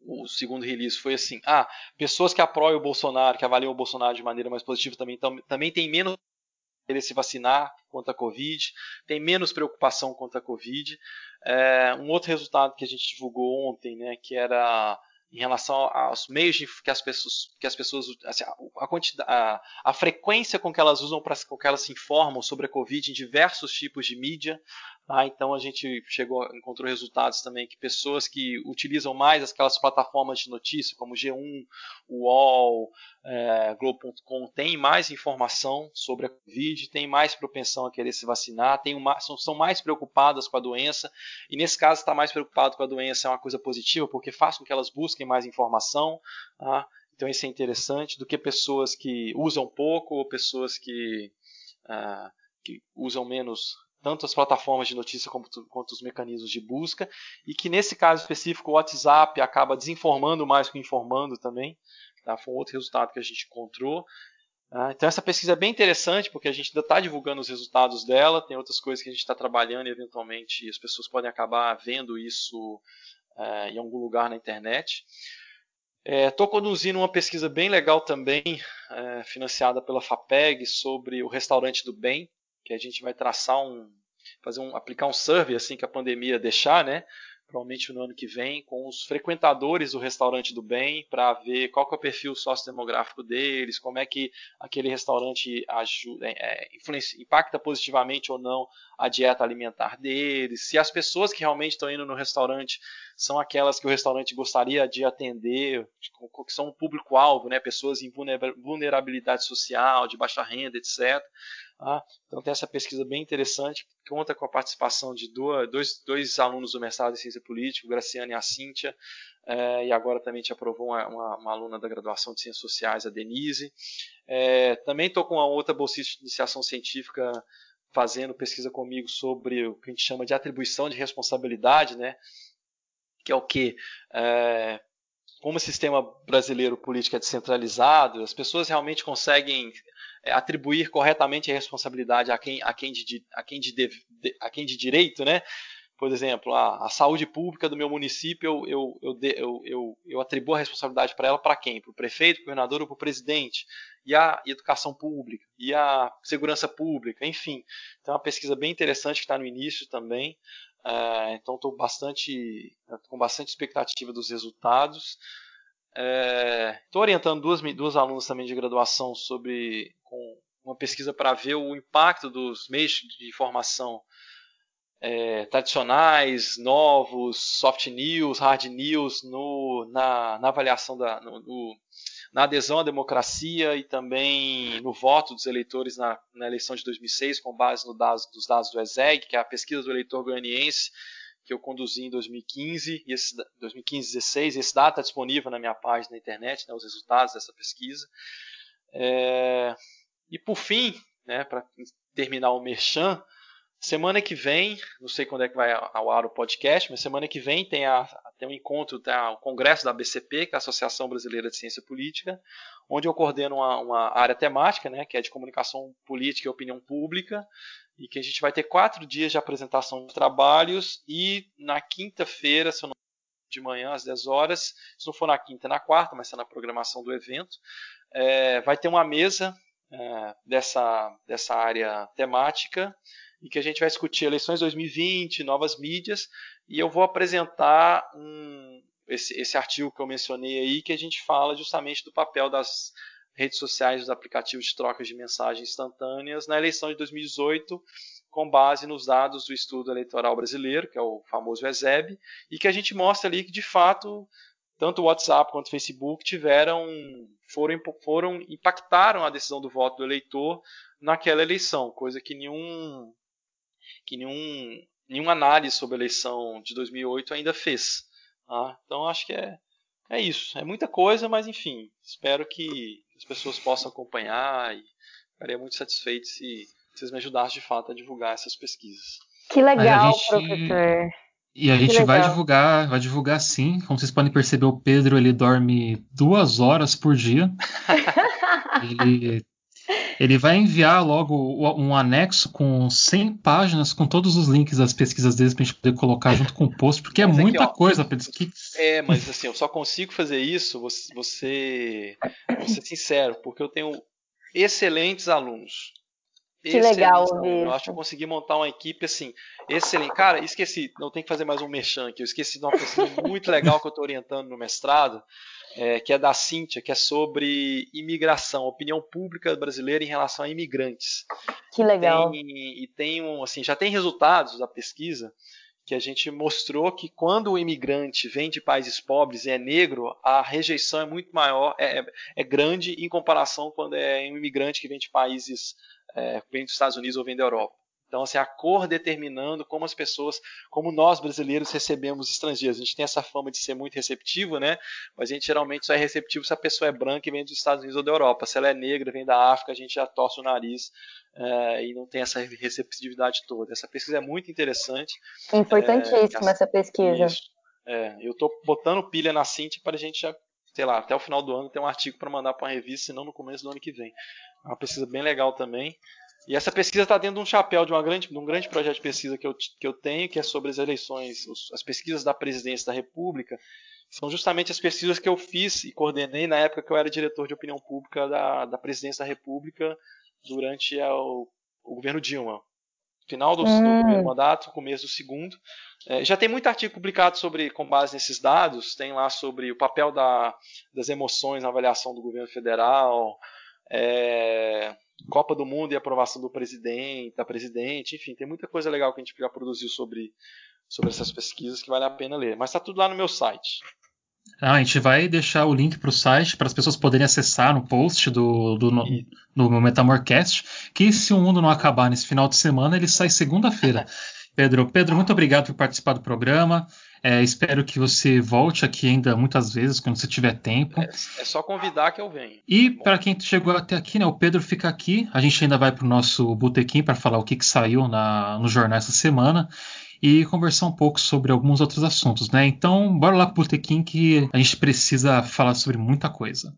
o segundo release foi assim: ah, pessoas que apoiam o Bolsonaro, que avaliam o Bolsonaro de maneira mais positiva também, tam, também tem menos querer se vacinar contra a Covid, tem menos preocupação contra a Covid. É, um outro resultado que a gente divulgou ontem, né, que era em relação aos meios de, que as pessoas, que as pessoas assim, a, quantidade, a, a, frequência com que elas usam para com que elas se informam sobre a Covid em diversos tipos de mídia, ah, então a gente chegou, encontrou resultados também que pessoas que utilizam mais aquelas plataformas de notícia, como G1, UOL, é, Globo.com, têm mais informação sobre a Covid, têm mais propensão a querer se vacinar, têm uma, são, são mais preocupadas com a doença, e nesse caso estar mais preocupado com a doença é uma coisa positiva, porque faz com que elas busquem mais informação. Ah, então isso é interessante, do que pessoas que usam pouco ou pessoas que, ah, que usam menos tanto as plataformas de notícia quanto, quanto, os mecanismos de busca, e que nesse caso específico o WhatsApp acaba desinformando mais que informando também. Tá? Foi um outro resultado que a gente encontrou. Ah, então essa pesquisa é bem interessante porque a gente ainda está divulgando os resultados dela, tem outras coisas que a gente está trabalhando e eventualmente as pessoas podem acabar vendo isso é, em algum lugar na internet. Estou é, conduzindo uma pesquisa bem legal também, é, financiada pela FAPEG, sobre o restaurante do bem, que a gente vai traçar um, fazer um, aplicar um survey assim que a pandemia deixar, né? Provavelmente no ano que vem, com os frequentadores do restaurante do bem, para ver qual é o perfil sociodemográfico deles, como é que aquele restaurante ajuda, é, influencia, impacta positivamente ou não a dieta alimentar deles, se as pessoas que realmente estão indo no restaurante são aquelas que o restaurante gostaria de atender, que são um público-alvo, né? pessoas em vulnerabilidade social, de baixa renda, etc. Ah, então tem essa pesquisa bem interessante, que conta com a participação de dois, dois alunos do mestrado em ciência política, o Graciano e a Cíntia, é, e agora também te aprovou uma, uma, uma, aluna da graduação de ciências sociais, a Denise. É, também estou com uma outra bolsista de iniciação científica fazendo pesquisa comigo sobre o que a gente chama de atribuição de responsabilidade, né? que é o que? É, como o sistema brasileiro político é descentralizado, as pessoas realmente conseguem atribuir corretamente a responsabilidade a quem, a quem, de, a quem, de, a quem de direito, né? Por exemplo, a, a saúde pública do meu município, eu, eu, eu, eu, eu atribuo a responsabilidade para ela para quem? Para o prefeito, para o governador ou para o presidente? E a educação pública, e a segurança pública, enfim. Então, é uma pesquisa bem interessante que está no início também. Uh, então, estou bastante, com bastante expectativa dos resultados. Estou uh, orientando duas, duas alunas também de graduação sobre com uma pesquisa para ver o impacto dos meios de informação é, tradicionais, novos, soft news, hard news no, na, na avaliação da, no, no, na adesão à democracia e também no voto dos eleitores na, na eleição de 2006, com base no dados, dos dados do ESEG, que é a pesquisa do eleitor goianiense que eu conduzi em 2015 e esse 2015 16 esse dado está disponível na minha página na internet, né, os resultados dessa pesquisa. É, e por fim, né, para terminar o merchan, Semana que vem, não sei quando é que vai ao ar o podcast, mas semana que vem tem, a, tem um encontro, tem a, o congresso da ABCP, que é a Associação Brasileira de Ciência Política, onde eu coordeno uma, uma, área temática, né, que é de comunicação política e opinião pública, e que a gente vai ter quatro dias de apresentação de trabalhos, e na quinta-feira, se eu não de manhã às 10 horas, se não for na quinta, na quarta, mas está na programação do evento, é, vai ter uma mesa é, dessa, dessa área temática, e que a gente vai discutir eleições 2020, novas mídias, e eu vou apresentar um, esse, esse artigo que eu mencionei aí, que a gente fala justamente do papel das redes sociais, dos aplicativos de troca de mensagens instantâneas na eleição de 2018, com base nos dados do estudo eleitoral brasileiro, que é o famoso ESEB, e que a gente mostra ali que de fato tanto o WhatsApp quanto o Facebook tiveram foram, foram impactaram a decisão do voto do eleitor naquela eleição, coisa que nenhum que nenhum, nenhuma análise sobre a eleição de 2008 ainda fez. Tá? Então acho que é, é isso. É muita coisa, mas enfim, espero que as pessoas possam acompanhar e ficaria muito satisfeito se vocês me ajudassem de fato a divulgar essas pesquisas. Que legal, gente... professor. E a gente vai divulgar, vai divulgar sim. Como vocês podem perceber, o Pedro ele dorme duas horas por dia. ele ele vai enviar logo um anexo com 100 páginas com todos os links das pesquisas deles pra gente poder colocar junto com o post, porque é muita aqui, coisa, Pedro. Que... É, mas assim, eu só consigo fazer isso, você, você, vou ser sincero, porque eu tenho excelentes alunos. Que legal Eu acho que eu consegui montar uma equipe assim, excelente. Cara, esqueci, não tem que fazer mais um merchan aqui. Eu esqueci de uma pesquisa muito legal que eu estou orientando no mestrado, é, que é da Cíntia, que é sobre imigração, opinião pública brasileira em relação a imigrantes. Que legal. Tem, e tem um, assim, já tem resultados da pesquisa que a gente mostrou que quando o imigrante vem de países pobres e é negro, a rejeição é muito maior, é, é, é grande em comparação quando é um imigrante que vem de países, é, vem dos Estados Unidos ou vem da Europa. Então, assim, a cor determinando como as pessoas, como nós brasileiros recebemos estrangeiros. A gente tem essa fama de ser muito receptivo, né? Mas a gente geralmente só é receptivo se a pessoa é branca e vem dos Estados Unidos ou da Europa. Se ela é negra, vem da África, a gente já torce o nariz é, e não tem essa receptividade toda. Essa pesquisa é muito interessante. Importantíssima é, essa pesquisa. Isso. É, eu estou botando pilha na Cinti para a gente já, sei lá, até o final do ano ter um artigo para mandar para uma revista, senão no começo do ano que vem. É uma pesquisa bem legal também. E essa pesquisa está dentro de um chapéu de, uma grande, de um grande projeto de pesquisa que eu, que eu tenho, que é sobre as eleições, as pesquisas da presidência da República. São justamente as pesquisas que eu fiz e coordenei na época que eu era diretor de opinião pública da, da presidência da República durante a, o, o, governo Dilma. Final do, hum. do, primeiro mandato, começo do segundo. É, já tem muito artigo publicado sobre, com base nesses dados. Tem lá sobre o papel da, das emoções na avaliação do governo federal. É, Copa do Mundo e aprovação do presidente, da presidente, enfim, tem muita coisa legal que a gente já produziu sobre, sobre essas pesquisas que vale a pena ler. Mas está tudo lá no meu site. Ah, a gente vai deixar o link para o site para as pessoas poderem acessar no post do, do, no, do Metamorcast. Que se o mundo não acabar nesse final de semana, ele sai segunda-feira. Pedro, Pedro, muito obrigado por participar do programa. É, espero que você volte aqui ainda muitas vezes, quando você tiver tempo. É, é só convidar que eu venho. E para quem chegou até aqui, né, o Pedro fica aqui. A gente ainda vai para o nosso botequim para falar o que, que saiu na, no jornal essa semana e conversar um pouco sobre alguns outros assuntos, né? Então, bora lá pro botequim que a gente precisa falar sobre muita coisa.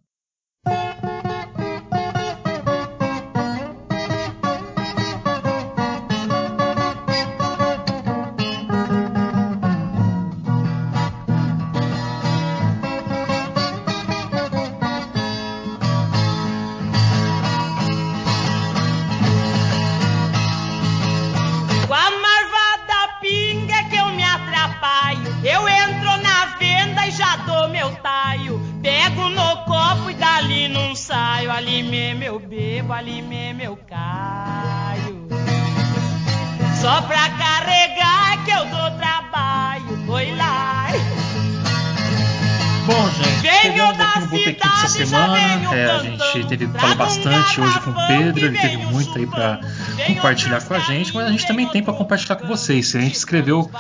Hoje com o Pedro, ele teve muito aí para compartilhar com a gente, mas a gente também tem para compartilhar com vocês. Se a gente escreveu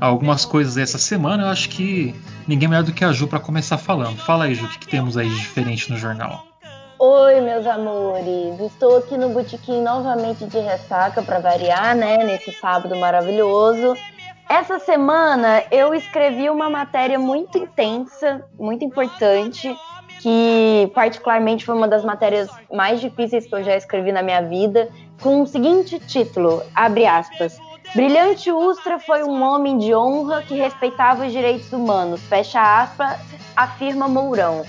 algumas coisas essa semana, eu acho que ninguém melhor do que a Ju para começar falando. Fala aí, Ju, o que, que temos aí de diferente no jornal? Oi, meus amores! Estou aqui no Botequim novamente de ressaca para variar, né? Nesse sábado maravilhoso. Essa semana eu escrevi uma matéria muito intensa, muito importante, que particularmente foi uma das matérias mais difíceis que eu já escrevi na minha vida, com o seguinte título, abre aspas, Brilhante Ustra foi um homem de honra que respeitava os direitos humanos, fecha aspas, afirma Mourão.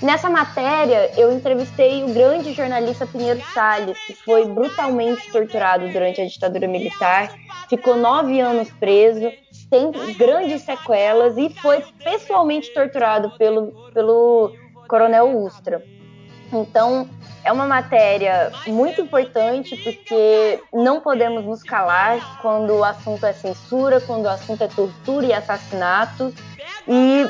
Nessa matéria, eu entrevistei o grande jornalista Pinheiro Salles, que foi brutalmente torturado durante a ditadura militar, ficou nove anos preso, tem grandes sequelas e foi pessoalmente torturado pelo, pelo Coronel Ustra. Então, é uma matéria muito importante porque não podemos nos calar quando o assunto é censura, quando o assunto é tortura e assassinato. E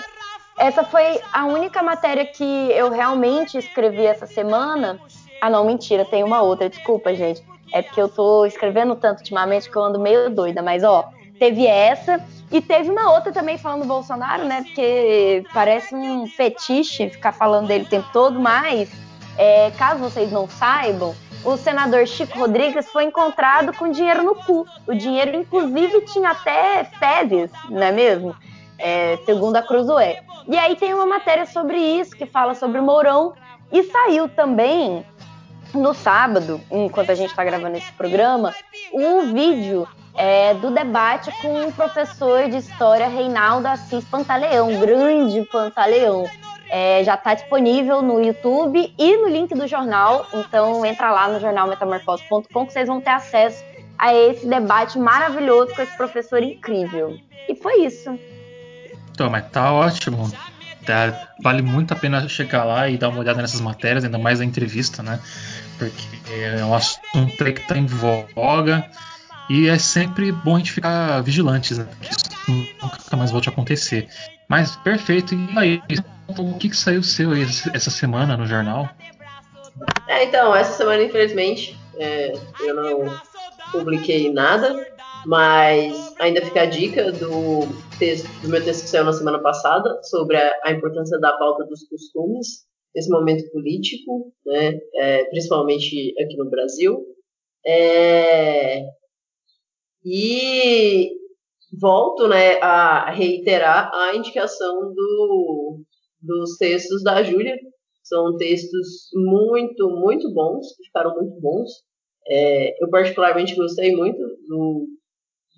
essa foi a única matéria que eu realmente escrevi essa semana. Ah, não, mentira, tem uma outra, desculpa, gente. É porque eu tô escrevendo tanto ultimamente que eu ando meio doida, mas ó, teve essa e teve uma outra também falando do Bolsonaro, né? Porque parece um fetiche ficar falando dele o tempo todo, mas é, caso vocês não saibam, o senador Chico Rodrigues foi encontrado com dinheiro no cu. O dinheiro, inclusive, tinha até fezes, não é mesmo? É, segundo a Cruzoé. E aí tem uma matéria sobre isso, que fala sobre o Mourão. E saiu também no sábado, enquanto a gente está gravando esse programa, o vídeo é, do debate com o professor de história Reinaldo Assis Pantaleão, grande Pantaleão. É, já está disponível no YouTube e no link do jornal. Então entra lá no jornalmetamorfose.com que vocês vão ter acesso a esse debate maravilhoso com esse professor incrível. E foi isso. Então, mas tá ótimo. Tá, vale muito a pena chegar lá e dar uma olhada nessas matérias, ainda mais a entrevista, né? Porque é um assunto que está em voga e é sempre bom a gente ficar vigilantes, né? Que isso nunca mais volte a acontecer. Mas perfeito. E aí, o que, que saiu seu essa semana no jornal? É, então, essa semana, infelizmente, é, eu não publiquei nada, mas ainda fica a dica do, texto, do meu texto que saiu na semana passada sobre a, importância da pauta dos costumes nesse momento político, né, é, principalmente aqui no Brasil. É, e volto né, a reiterar a indicação do, dos textos da Júlia. São textos muito, muito bons, ficaram muito bons. É, eu particularmente gostei muito do,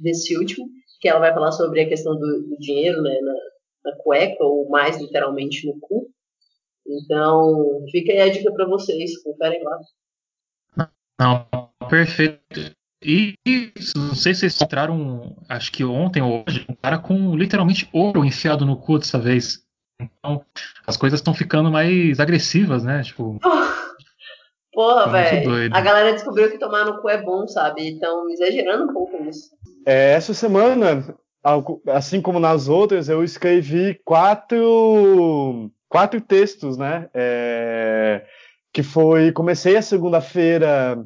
desse último, que ela vai falar sobre a questão do, do dinheiro né, na, na, cueca, ou mais literalmente no cu. Então, fica aí a dica para vocês, conferem lá. Não, perfeito. E não sei se vocês encontraram, acho que ontem ou hoje, um cara com literalmente ouro enfiado no cu dessa vez. Então, as coisas estão ficando mais agressivas, né? Tipo. Porra, velho. A galera descobriu que tomar no cu é bom, sabe? Então, exagerando um pouco nisso. É, essa semana assim como nas outras, eu escrevi quatro, quatro textos, né? É, que foi. Comecei a segunda-feira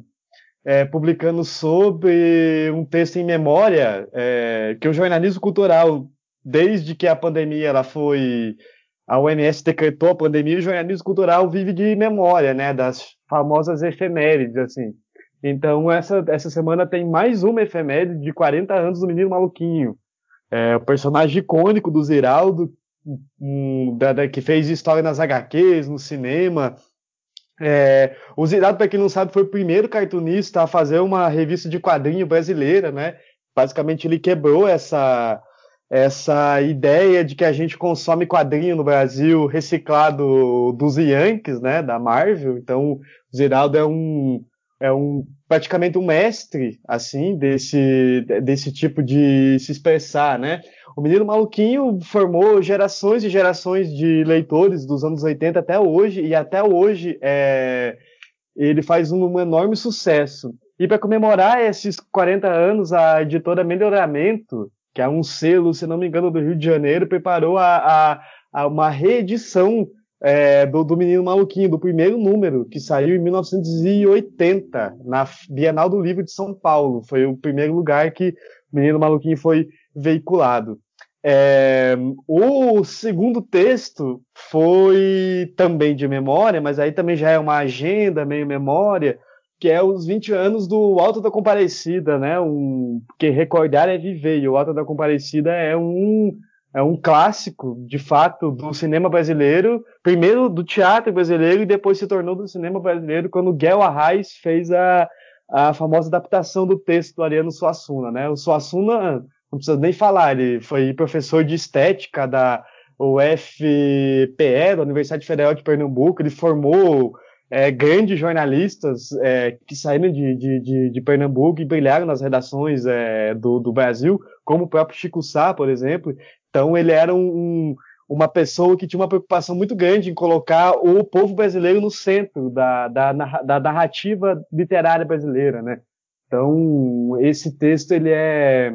é, publicando sobre um texto em memória, é, que o jornalismo cultural, desde que a pandemia ela foi. A OMS decretou a pandemia, o jornalismo cultural vive de memória, né? Das famosas efemérides, assim. Então, essa, essa semana tem mais uma efeméride de 40 anos do Menino Maluquinho. É, o personagem icônico do Ziraldo, um, da, da, que fez história nas HQs, no cinema. É, o Ziraldo, para quem não sabe, foi o primeiro cartunista a fazer uma revista de quadrinho brasileira, né? Basicamente, ele quebrou essa, essa ideia de que a gente consome quadrinho no Brasil reciclado dos Yankees, né? Da Marvel. Então, o Ziraldo é um é um praticamente um mestre assim desse desse tipo de se expressar, né? O Menino Maluquinho formou gerações e gerações de leitores dos anos 80 até hoje e até hoje é, ele faz um enorme sucesso. E para comemorar esses 40 anos, a editora Melhoramento, que é um selo, se não me engano, do Rio de Janeiro, preparou a, a, a uma reedição é, do, do Menino Maluquinho, do primeiro número, que saiu em 1980, na Bienal do Livro de São Paulo. Foi o primeiro lugar que o Menino Maluquinho foi veiculado. É, o segundo texto foi também de memória, mas aí também já é uma agenda, meio memória, que é os 20 anos do Alto da Comparecida, né? Um, porque recordar é viver, e o Alto da Comparecida é um é um clássico, de fato, do cinema brasileiro, primeiro do teatro brasileiro e depois se tornou do cinema brasileiro quando Guel Arraes fez a, a famosa adaptação do texto do Ariano Suassuna, né? O Suassuna, não precisa nem falar, ele foi professor de estética da UFPE, da Universidade Federal de Pernambuco, ele formou é, grandes jornalistas é, que saíram de, de, de, de, Pernambuco e brilharam nas redações é, do, do, Brasil, como o próprio Chico Sá, por exemplo. Então ele era um, uma pessoa que tinha uma preocupação muito grande em colocar o povo brasileiro no centro da, da, da narrativa literária brasileira, né? Então esse texto ele é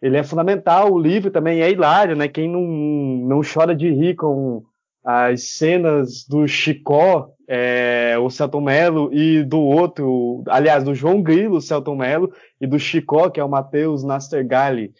ele é fundamental. O livro também é hilário, né? Quem não, não chora de rir com as cenas do Chicó, é, o Celton Mello, e do outro, aliás, do João Grilo, o Celton Mello, e do Chicó, que é o Matheus Nastergalli.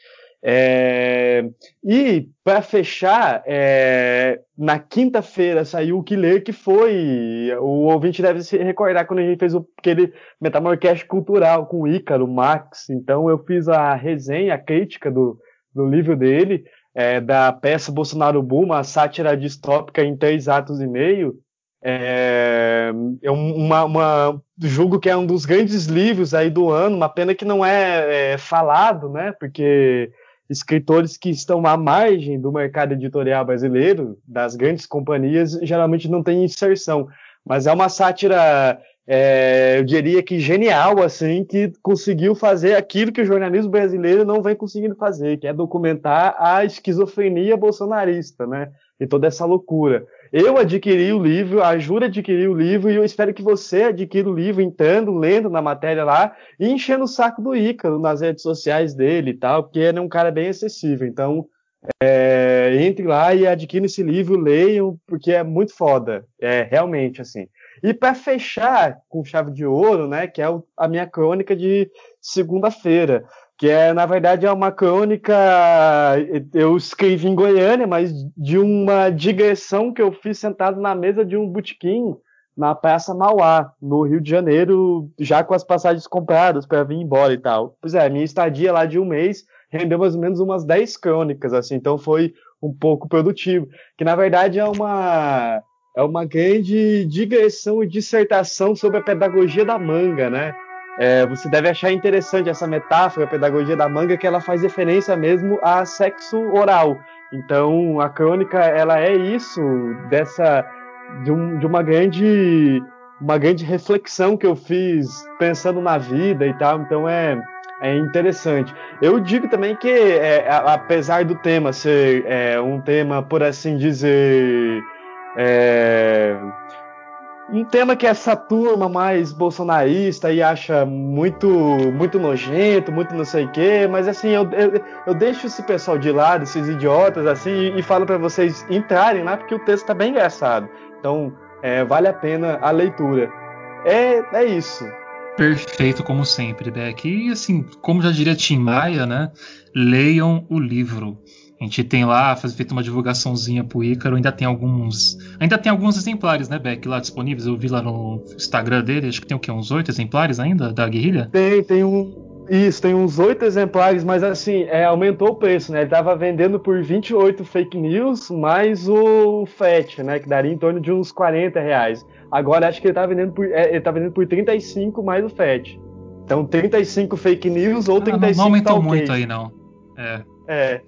É, e para fechar, é, na quinta-feira saiu o que ler, que foi. O ouvinte deve se recordar quando a gente fez o, aquele Metamorcast cultural com o Ícaro, Max. Então eu fiz a resenha, a crítica do, do livro dele, é, da peça Bolsonaro Boom, uma sátira distópica em três atos e meio. É, é uma, uma, julgo que é um dos grandes livros aí do ano, uma pena que não é, é falado, né? Porque escritores que estão à margem do mercado editorial brasileiro, das grandes companhias, geralmente não têm inserção. Mas é uma sátira, é, eu diria que genial, assim, que conseguiu fazer aquilo que o jornalismo brasileiro não vem conseguindo fazer, que é documentar a esquizofrenia bolsonarista, né? E toda essa loucura. Eu adquiri o livro, a Jura adquiriu o livro, e eu espero que você adquira o livro, entrando, lendo na matéria lá, e enchendo o saco do Ícaro nas redes sociais dele e tal, porque ele é um cara bem acessível. Então, é, entre lá e adquira esse livro, leiam, porque é muito foda. É realmente assim. E para fechar com chave de ouro, né, que é a minha crônica de segunda-feira que é na verdade é uma crônica eu escrevi em Goiânia, mas de uma digressão que eu fiz sentado na mesa de um botequim na Praça Mauá, no Rio de Janeiro, já com as passagens compradas para vir embora e tal. Pois é, minha estadia lá de um mês rendeu mais ou menos umas 10 crônicas, assim, então foi um pouco produtivo, que na verdade é uma é uma grande digressão e dissertação sobre a pedagogia da manga, né? É, você deve achar interessante essa metáfora, a pedagogia da manga, que ela faz referência mesmo a sexo oral. Então, a crônica, ela é isso, dessa de, um, de uma grande uma grande reflexão que eu fiz pensando na vida e tal. Então, é é interessante. Eu digo também que, é, apesar do tema ser é, um tema, por assim dizer, é, um tema que essa turma mais bolsonarista e acha muito muito nojento, muito não sei o quê, mas assim, eu, eu, eu, deixo esse pessoal de lado, esses idiotas, assim, e, e falo para vocês entrarem lá, porque o texto tá bem engraçado. Então, é, vale a pena a leitura. É, é isso. Perfeito, como sempre, Beck. E assim, como já diria Tim Maia, né? Leiam o livro. A gente tem lá, faz feito uma divulgaçãozinha pro Ícaro, ainda tem alguns. Ainda tem alguns exemplares, né, Beck, lá disponíveis. Eu vi lá no Instagram dele, acho que tem o quê? Uns oito exemplares ainda da guerrilha? Tem, tem um. Isso, tem uns oito exemplares, mas assim, é, aumentou o preço, né? Ele tava vendendo por 28 fake news, mais o FET, né? Que daria em torno de uns 40 reais. Agora acho que ele tá vendendo por, é, ele tá vendendo por 35 mais o FET. Então 35 fake news ou 35 ah, Não, não aumentou muito aí, não. É. É.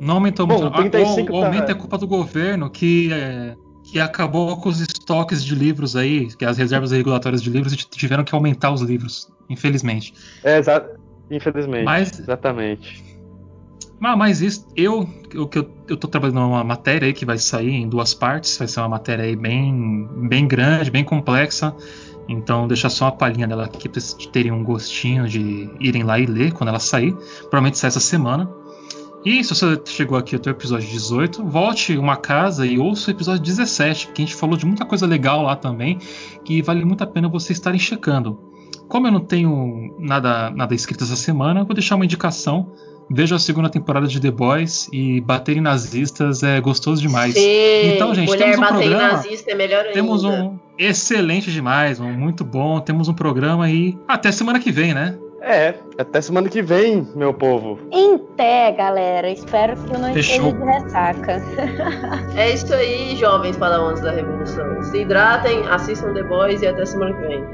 Não aumentou Bom, muito. 35 o, o aumento tá... é culpa do governo que, é, que acabou com os estoques de livros aí, que as reservas regulatórias de livros tiveram que aumentar os livros, infelizmente. É, exato. Infelizmente. Mas, exatamente. Mas, mas isso, eu, eu, eu, eu tô trabalhando numa matéria aí que vai sair em duas partes, vai ser uma matéria aí bem, bem grande, bem complexa. Então, deixar só uma palhinha dela aqui para vocês terem um gostinho de irem lá e ler quando ela sair. Provavelmente sai essa semana. E se você chegou aqui até o episódio 18, volte uma casa e ouça o episódio 17, porque a gente falou de muita coisa legal lá também, que vale muito a pena vocês estarem checando. Como eu não tenho nada, nada escrito essa semana, vou deixar uma indicação Veja a segunda temporada de The Boys e bater em nazistas é gostoso demais. Sim, então, gente, mulher temos um bater programa. Em nazista é melhor ainda. Temos um excelente demais, um muito bom. Temos um programa aí até semana que vem, né? É, até semana que vem, meu povo. Em galera. Espero que não esteja de ressaca. é isso aí, jovens padawans da Revolução. Se hidratem, assistam The Boys e até semana que vem.